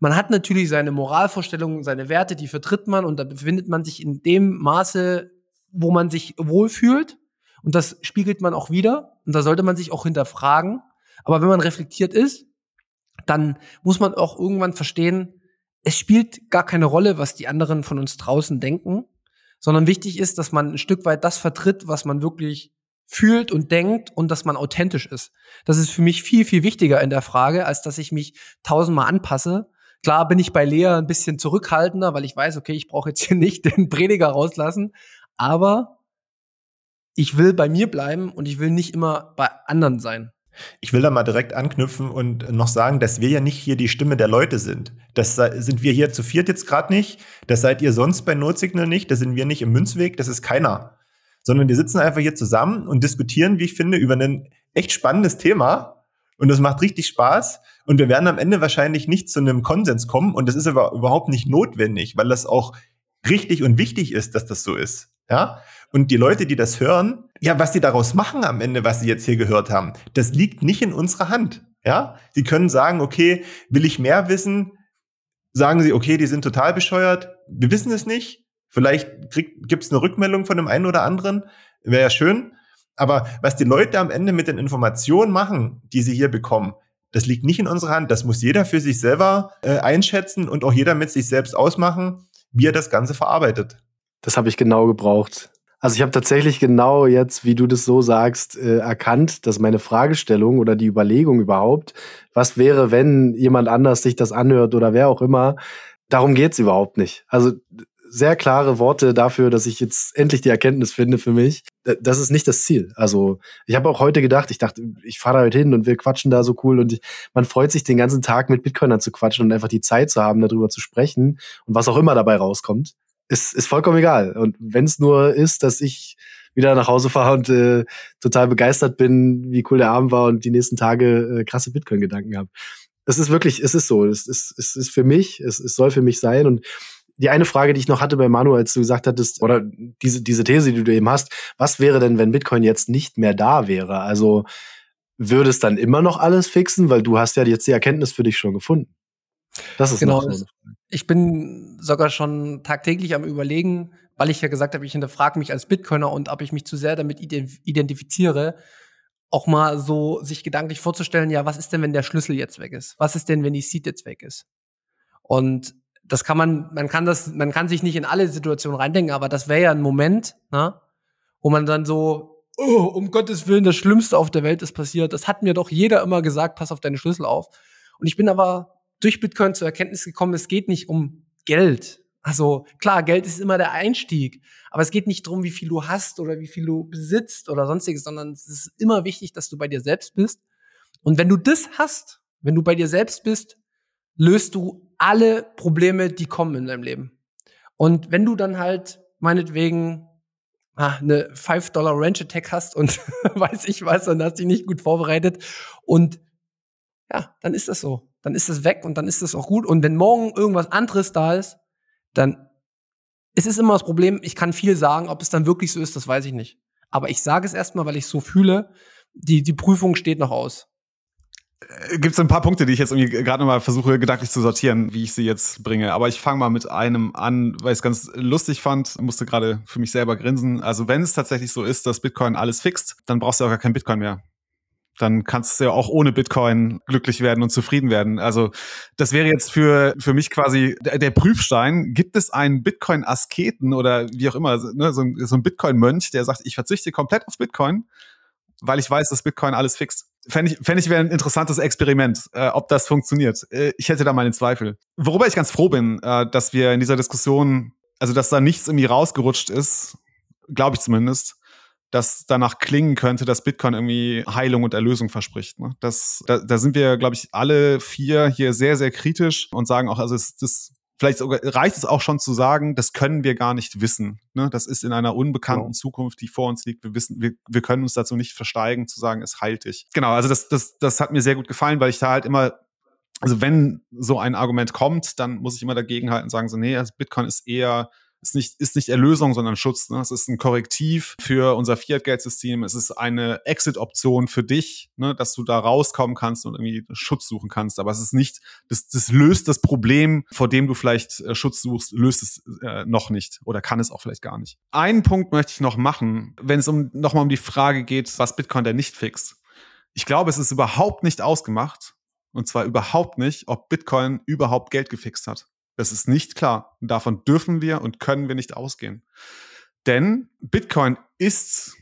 Man hat natürlich seine Moralvorstellungen, seine Werte, die vertritt man und da befindet man sich in dem Maße, wo man sich wohlfühlt. Und das spiegelt man auch wieder. Und da sollte man sich auch hinterfragen. Aber wenn man reflektiert ist, dann muss man auch irgendwann verstehen, es spielt gar keine Rolle, was die anderen von uns draußen denken, sondern wichtig ist, dass man ein Stück weit das vertritt, was man wirklich fühlt und denkt und dass man authentisch ist. Das ist für mich viel, viel wichtiger in der Frage, als dass ich mich tausendmal anpasse. Klar bin ich bei Lea ein bisschen zurückhaltender, weil ich weiß, okay, ich brauche jetzt hier nicht den Prediger rauslassen, aber ich will bei mir bleiben und ich will nicht immer bei anderen sein. Ich will da mal direkt anknüpfen und noch sagen, dass wir ja nicht hier die Stimme der Leute sind. Das sind wir hier zu viert jetzt gerade nicht. Das seid ihr sonst bei Notsignal nicht. Das sind wir nicht im Münzweg. Das ist keiner. Sondern wir sitzen einfach hier zusammen und diskutieren, wie ich finde, über ein echt spannendes Thema. Und das macht richtig Spaß. Und wir werden am Ende wahrscheinlich nicht zu einem Konsens kommen. Und das ist aber überhaupt nicht notwendig, weil das auch richtig und wichtig ist, dass das so ist. Ja? Und die Leute, die das hören, ja, was sie daraus machen am Ende, was sie jetzt hier gehört haben, das liegt nicht in unserer Hand. Ja, sie können sagen, okay, will ich mehr wissen? Sagen sie, okay, die sind total bescheuert. Wir wissen es nicht. Vielleicht gibt es eine Rückmeldung von dem einen oder anderen. Wäre ja schön. Aber was die Leute am Ende mit den Informationen machen, die sie hier bekommen, das liegt nicht in unserer Hand. Das muss jeder für sich selber äh, einschätzen und auch jeder mit sich selbst ausmachen, wie er das Ganze verarbeitet. Das habe ich genau gebraucht. Also ich habe tatsächlich genau jetzt, wie du das so sagst, äh, erkannt, dass meine Fragestellung oder die Überlegung überhaupt, was wäre, wenn jemand anders sich das anhört oder wer auch immer, darum geht's überhaupt nicht. Also sehr klare Worte dafür, dass ich jetzt endlich die Erkenntnis finde für mich. Das ist nicht das Ziel. Also ich habe auch heute gedacht, ich dachte, ich fahre da heute hin und wir quatschen da so cool und ich, man freut sich den ganzen Tag mit Bitcoinern zu quatschen und einfach die Zeit zu haben, darüber zu sprechen und was auch immer dabei rauskommt ist, ist vollkommen egal. Und wenn es nur ist, dass ich wieder nach Hause fahre und äh, total begeistert bin, wie cool der Abend war und die nächsten Tage äh, krasse Bitcoin-Gedanken habe. Es ist wirklich, es ist so. Es ist, es ist für mich, es, es soll für mich sein. Und die eine Frage, die ich noch hatte bei Manu, als du gesagt hattest, oder diese, diese These, die du eben hast, was wäre denn, wenn Bitcoin jetzt nicht mehr da wäre? Also würde es dann immer noch alles fixen, weil du hast ja jetzt die Erkenntnis für dich schon gefunden. Das ist genau. So ich bin sogar schon tagtäglich am überlegen, weil ich ja gesagt habe, ich hinterfrage mich als Bitcoiner und ob ich mich zu sehr damit identifiziere, auch mal so sich gedanklich vorzustellen, ja, was ist denn, wenn der Schlüssel jetzt weg ist? Was ist denn, wenn die Seed jetzt weg ist? Und das kann man, man kann das, man kann sich nicht in alle Situationen reindenken, aber das wäre ja ein Moment, ne, wo man dann so, oh, um Gottes Willen, das Schlimmste auf der Welt ist passiert. Das hat mir doch jeder immer gesagt, pass auf deine Schlüssel auf. Und ich bin aber durch Bitcoin zur Erkenntnis gekommen, es geht nicht um Geld. Also klar, Geld ist immer der Einstieg, aber es geht nicht darum, wie viel du hast oder wie viel du besitzt oder sonstiges, sondern es ist immer wichtig, dass du bei dir selbst bist. Und wenn du das hast, wenn du bei dir selbst bist, löst du alle Probleme, die kommen in deinem Leben. Und wenn du dann halt meinetwegen ah, eine 5 Dollar Ranch Attack hast und weiß ich was und hast dich nicht gut vorbereitet und ja, dann ist das so dann ist es weg und dann ist es auch gut. Und wenn morgen irgendwas anderes da ist, dann es ist immer das Problem, ich kann viel sagen, ob es dann wirklich so ist, das weiß ich nicht. Aber ich sage es erstmal, weil ich so fühle. Die, die Prüfung steht noch aus. Äh, Gibt es ein paar Punkte, die ich jetzt irgendwie gerade nochmal versuche, gedanklich zu sortieren, wie ich sie jetzt bringe. Aber ich fange mal mit einem an, weil ich es ganz lustig fand, musste gerade für mich selber grinsen. Also wenn es tatsächlich so ist, dass Bitcoin alles fixt, dann brauchst du auch gar kein Bitcoin mehr dann kannst du ja auch ohne Bitcoin glücklich werden und zufrieden werden. Also das wäre jetzt für, für mich quasi der, der Prüfstein. Gibt es einen Bitcoin-Asketen oder wie auch immer, ne, so, so ein Bitcoin-Mönch, der sagt, ich verzichte komplett auf Bitcoin, weil ich weiß, dass Bitcoin alles fixt? Fände ich, fänd ich wäre ein interessantes Experiment, äh, ob das funktioniert. Äh, ich hätte da meine Zweifel. Worüber ich ganz froh bin, äh, dass wir in dieser Diskussion, also dass da nichts irgendwie rausgerutscht ist, glaube ich zumindest, das danach klingen könnte, dass Bitcoin irgendwie Heilung und Erlösung verspricht. Ne? Das, da, da sind wir, glaube ich, alle vier hier sehr, sehr kritisch und sagen auch, also es, das vielleicht reicht es auch schon zu sagen, das können wir gar nicht wissen. Ne? Das ist in einer unbekannten genau. Zukunft, die vor uns liegt. Wir wissen, wir, wir können uns dazu nicht versteigen, zu sagen, es heilt dich. Genau, also das, das, das hat mir sehr gut gefallen, weil ich da halt immer also wenn so ein Argument kommt, dann muss ich immer dagegen halten und sagen so, nee, also Bitcoin ist eher ist nicht, ist nicht Erlösung, sondern Schutz. Ne? Es ist ein Korrektiv für unser Fiat-Geldsystem. Es ist eine Exit-Option für dich, ne? dass du da rauskommen kannst und irgendwie Schutz suchen kannst. Aber es ist nicht, das, das löst das Problem, vor dem du vielleicht äh, Schutz suchst, löst es äh, noch nicht oder kann es auch vielleicht gar nicht. Einen Punkt möchte ich noch machen, wenn es um nochmal um die Frage geht, was Bitcoin denn nicht fixt. Ich glaube, es ist überhaupt nicht ausgemacht, Und zwar überhaupt nicht, ob Bitcoin überhaupt Geld gefixt hat. Das ist nicht klar. Davon dürfen wir und können wir nicht ausgehen. Denn Bitcoin ist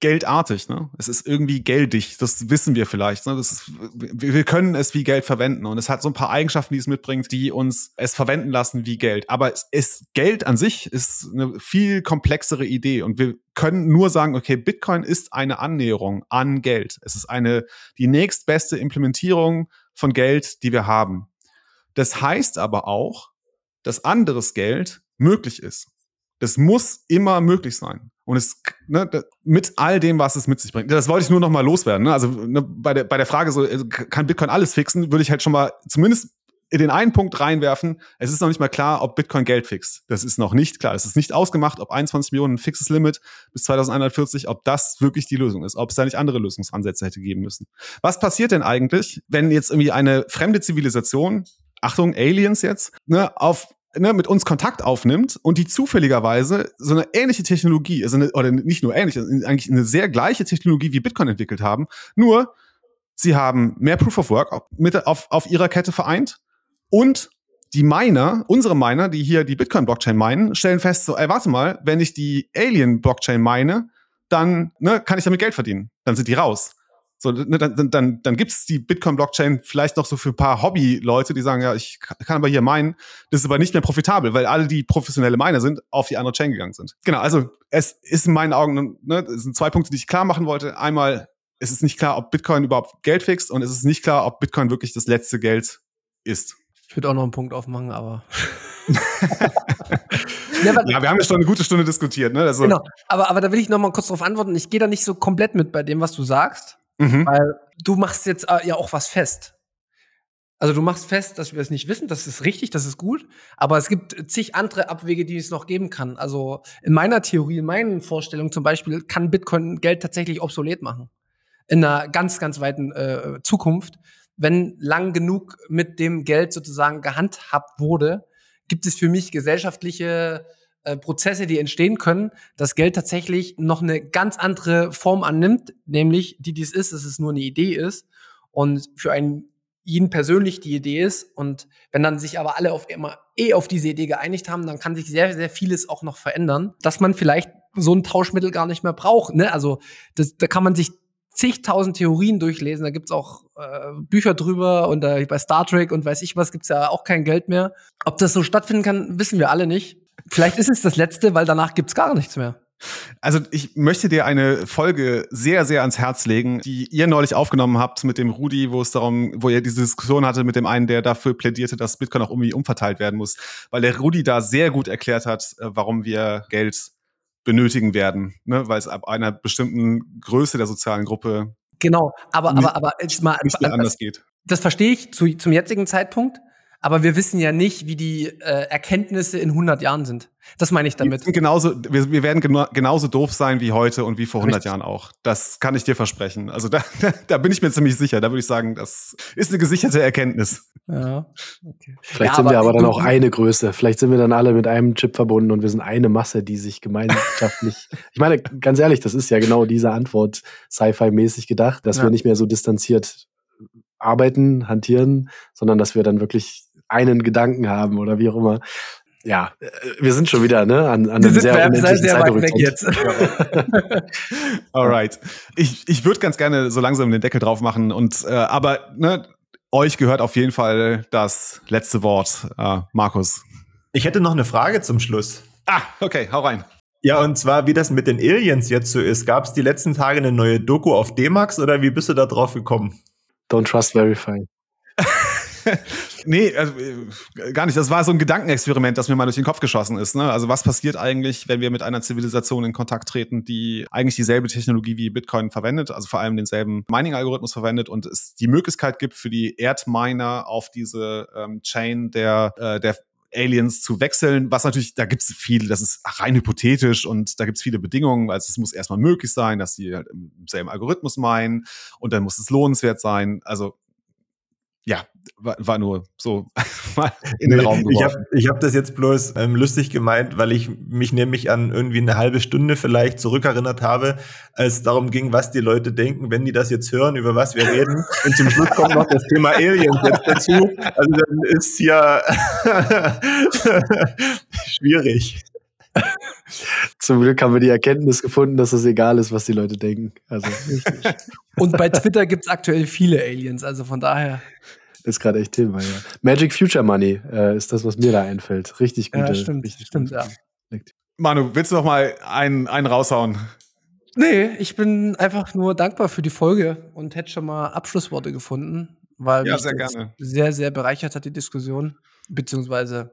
geldartig. Ne? Es ist irgendwie geldig. Das wissen wir vielleicht. Ne? Das ist, wir können es wie Geld verwenden. Und es hat so ein paar Eigenschaften, die es mitbringt, die uns es verwenden lassen wie Geld. Aber es ist, Geld an sich ist eine viel komplexere Idee. Und wir können nur sagen, okay, Bitcoin ist eine Annäherung an Geld. Es ist eine, die nächstbeste Implementierung von Geld, die wir haben. Das heißt aber auch, dass anderes Geld möglich ist. Das muss immer möglich sein. Und es ne, mit all dem, was es mit sich bringt. Das wollte ich nur noch mal loswerden. Ne? Also ne, bei, der, bei der Frage, so äh, kann Bitcoin alles fixen, würde ich halt schon mal zumindest in den einen Punkt reinwerfen. Es ist noch nicht mal klar, ob Bitcoin Geld fixt. Das ist noch nicht klar. Es ist nicht ausgemacht, ob 21 Millionen ein fixes Limit bis 2140, ob das wirklich die Lösung ist, ob es da nicht andere Lösungsansätze hätte geben müssen. Was passiert denn eigentlich, wenn jetzt irgendwie eine fremde Zivilisation Achtung, Aliens jetzt, ne, auf ne, mit uns Kontakt aufnimmt und die zufälligerweise so eine ähnliche Technologie, also eine, oder nicht nur ähnliche, eigentlich eine sehr gleiche Technologie wie Bitcoin entwickelt haben, nur sie haben mehr Proof of Work mit auf, auf ihrer Kette vereint und die Miner, unsere Miner, die hier die Bitcoin-Blockchain meinen, stellen fest, so, ey, warte mal, wenn ich die Alien-Blockchain meine, dann ne, kann ich damit Geld verdienen. Dann sind die raus. So, ne, dann, dann, dann gibt es die Bitcoin-Blockchain vielleicht noch so für ein paar Hobby-Leute, die sagen, ja, ich kann aber hier meinen, das ist aber nicht mehr profitabel, weil alle, die professionelle Miner sind, auf die andere Chain gegangen sind. Genau, also es ist in meinen Augen, ne, es sind zwei Punkte, die ich klar machen wollte. Einmal, es ist nicht klar, ob Bitcoin überhaupt Geld fixt und es ist nicht klar, ob Bitcoin wirklich das letzte Geld ist. Ich würde auch noch einen Punkt aufmachen, aber. ja, ja, wir haben ja schon eine gute Stunde diskutiert, ne? Also genau, aber, aber da will ich noch mal kurz drauf antworten. Ich gehe da nicht so komplett mit bei dem, was du sagst. Mhm. Weil du machst jetzt äh, ja auch was fest. Also du machst fest, dass wir es nicht wissen, das ist richtig, das ist gut, aber es gibt zig andere Abwege, die es noch geben kann. Also in meiner Theorie, in meinen Vorstellungen zum Beispiel, kann Bitcoin Geld tatsächlich obsolet machen. In einer ganz, ganz weiten äh, Zukunft. Wenn lang genug mit dem Geld sozusagen gehandhabt wurde, gibt es für mich gesellschaftliche äh, Prozesse, die entstehen können, dass Geld tatsächlich noch eine ganz andere Form annimmt, nämlich die dies ist, dass es nur eine Idee ist und für einen jeden persönlich die Idee ist. Und wenn dann sich aber alle auf immer eh auf diese Idee geeinigt haben, dann kann sich sehr, sehr vieles auch noch verändern, dass man vielleicht so ein Tauschmittel gar nicht mehr braucht. Ne? Also das, da kann man sich zigtausend Theorien durchlesen. Da gibt's auch äh, Bücher drüber und äh, bei Star Trek und weiß ich was gibt's ja auch kein Geld mehr. Ob das so stattfinden kann, wissen wir alle nicht. Vielleicht ist es das letzte, weil danach gibt's gar nichts mehr. Also ich möchte dir eine Folge sehr, sehr ans Herz legen, die ihr neulich aufgenommen habt mit dem Rudi, wo es darum, wo ihr diese Diskussion hatte mit dem einen, der dafür plädierte, dass Bitcoin auch irgendwie umverteilt werden muss, weil der Rudi da sehr gut erklärt hat, äh, warum wir Geld benötigen werden, ne? weil es ab einer bestimmten Größe der sozialen Gruppe genau, aber aber aber jetzt mal nicht anders geht. Das verstehe ich zu, zum jetzigen Zeitpunkt aber wir wissen ja nicht, wie die äh, Erkenntnisse in 100 Jahren sind. Das meine ich damit. Wir, genauso, wir, wir werden gena genauso doof sein wie heute und wie vor 100 Richtig. Jahren auch. Das kann ich dir versprechen. Also da, da bin ich mir ziemlich sicher. Da würde ich sagen, das ist eine gesicherte Erkenntnis. Ja. Okay. Vielleicht ja, sind wir aber dann auch eine Größe. Vielleicht sind wir dann alle mit einem Chip verbunden und wir sind eine Masse, die sich gemeinschaftlich. ich meine, ganz ehrlich, das ist ja genau diese Antwort Sci-Fi-mäßig gedacht, dass ja. wir nicht mehr so distanziert arbeiten, hantieren, sondern dass wir dann wirklich einen Gedanken haben oder wie auch immer. Ja, äh, wir sind schon wieder ne, an, an einem sehr, sehr, sehr weit weg jetzt. Alright. Ich, ich würde ganz gerne so langsam den Deckel drauf machen. Und äh, aber ne, euch gehört auf jeden Fall das letzte Wort, äh, Markus. Ich hätte noch eine Frage zum Schluss. Ah, okay, hau rein. Ja, und zwar, wie das mit den Aliens jetzt so ist. Gab es die letzten Tage eine neue Doku auf D-Max oder wie bist du da drauf gekommen? Don't trust verify. nee, also, äh, gar nicht. Das war so ein Gedankenexperiment, das mir mal durch den Kopf geschossen ist. Ne? Also was passiert eigentlich, wenn wir mit einer Zivilisation in Kontakt treten, die eigentlich dieselbe Technologie wie Bitcoin verwendet, also vor allem denselben Mining-Algorithmus verwendet und es die Möglichkeit gibt für die Erdminer auf diese ähm, Chain der, äh, der Aliens zu wechseln, was natürlich, da gibt es viele, das ist rein hypothetisch und da gibt es viele Bedingungen. Also es muss erstmal möglich sein, dass sie halt im selben Algorithmus meinen und dann muss es lohnenswert sein. Also ja, war, war nur so mal in den Raum geworfen. Ich habe ich hab das jetzt bloß ähm, lustig gemeint, weil ich mich nämlich an irgendwie eine halbe Stunde vielleicht zurückerinnert habe, als darum ging, was die Leute denken, wenn die das jetzt hören, über was wir reden. Und zum Schluss kommt noch das Thema Aliens jetzt dazu. Also dann ist ja schwierig. Zum Glück haben wir die Erkenntnis gefunden, dass es egal ist, was die Leute denken. Also, Und bei Twitter gibt es aktuell viele Aliens, also von daher. Ist gerade echt Thema, ja. Magic Future Money äh, ist das, was mir da einfällt. Richtig gut. Ja, stimmt, richtig stimmt, ja. Manu, willst du noch mal einen, einen raushauen? Nee, ich bin einfach nur dankbar für die Folge und hätte schon mal Abschlussworte gefunden, weil ja, mich sehr, gerne. sehr, sehr bereichert hat, die Diskussion, beziehungsweise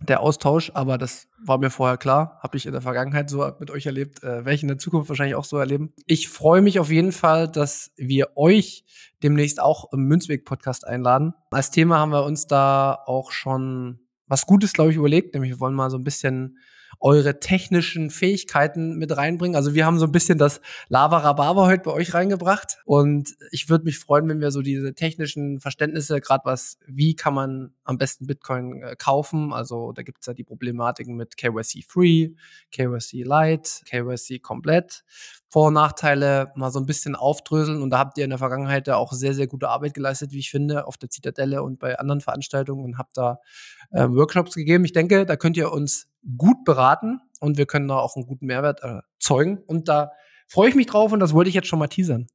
der Austausch, aber das war mir vorher klar, habe ich in der Vergangenheit so mit euch erlebt, äh, werde ich in der Zukunft wahrscheinlich auch so erleben. Ich freue mich auf jeden Fall, dass wir euch demnächst auch im Münzweg-Podcast einladen. Als Thema haben wir uns da auch schon was Gutes, glaube ich, überlegt, nämlich wir wollen mal so ein bisschen eure technischen Fähigkeiten mit reinbringen. Also wir haben so ein bisschen das Lava Rhabarber heute bei euch reingebracht und ich würde mich freuen, wenn wir so diese technischen Verständnisse, gerade was, wie kann man am besten Bitcoin äh, kaufen, also da gibt es ja die Problematiken mit KYC Free, KYC Light, KYC komplett. Vor- und Nachteile mal so ein bisschen aufdröseln. Und da habt ihr in der Vergangenheit ja auch sehr, sehr gute Arbeit geleistet, wie ich finde, auf der Zitadelle und bei anderen Veranstaltungen und habt da äh, Workshops gegeben. Ich denke, da könnt ihr uns gut beraten und wir können da auch einen guten Mehrwert erzeugen. Und da freue ich mich drauf und das wollte ich jetzt schon mal teasern.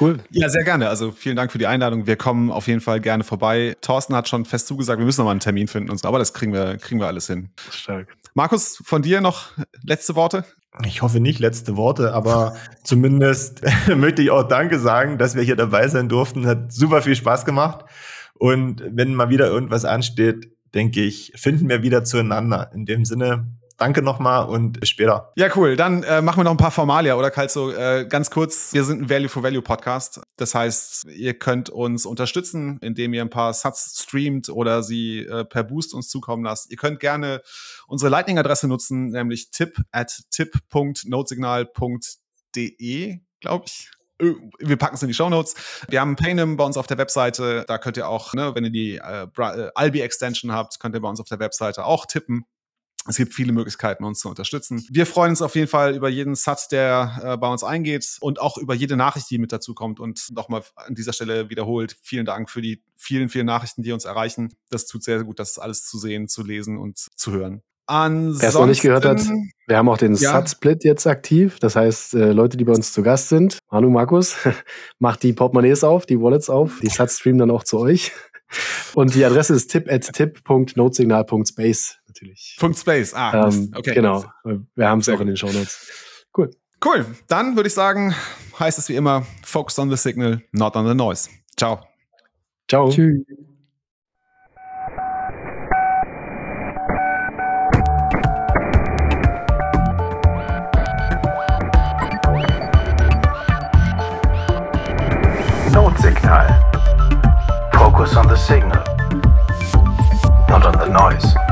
Cool. Ja, sehr gerne. Also vielen Dank für die Einladung. Wir kommen auf jeden Fall gerne vorbei. Thorsten hat schon fest zugesagt, wir müssen noch mal einen Termin finden und so, aber das kriegen wir, kriegen wir alles hin. Stark. Markus, von dir noch letzte Worte? Ich hoffe nicht letzte Worte, aber zumindest möchte ich auch Danke sagen, dass wir hier dabei sein durften. Hat super viel Spaß gemacht. Und wenn mal wieder irgendwas ansteht, denke ich, finden wir wieder zueinander. In dem Sinne, danke nochmal und später. Ja, cool. Dann äh, machen wir noch ein paar Formalia, oder Kalt so äh, ganz kurz. Wir sind ein Value for Value Podcast. Das heißt, ihr könnt uns unterstützen, indem ihr ein paar Sats streamt oder sie äh, per Boost uns zukommen lasst. Ihr könnt gerne unsere Lightning-Adresse nutzen, nämlich tip at tip.notesignal.de, glaube ich wir packen es in die Show Notes. Wir haben Paynum bei uns auf der Webseite. Da könnt ihr auch, ne, wenn ihr die äh, äh, Albi Extension habt, könnt ihr bei uns auf der Webseite auch tippen. Es gibt viele Möglichkeiten, uns zu unterstützen. Wir freuen uns auf jeden Fall über jeden Satz, der äh, bei uns eingeht und auch über jede Nachricht, die mit dazu kommt. Und nochmal an dieser Stelle wiederholt, vielen Dank für die vielen, vielen Nachrichten, die uns erreichen. Das tut sehr, sehr gut, das alles zu sehen, zu lesen und zu hören. Wer es noch nicht gehört hat, wir haben auch den ja. Sat-Split jetzt aktiv. Das heißt, äh, Leute, die bei uns zu Gast sind, Manu, Markus, macht die Portemonnaies auf, die Wallets auf. Die Sats streamen dann auch zu euch. Und die Adresse ist tip at tip.notesignal.space natürlich. Punkt Space, ah, ähm, okay. Genau, wir haben es auch in den Show Notes. Cool. Cool, dann würde ich sagen, heißt es wie immer, focus on the signal, not on the noise. Ciao. Ciao. Tschüss. Notsignal. Focus on the signal, not on the noise.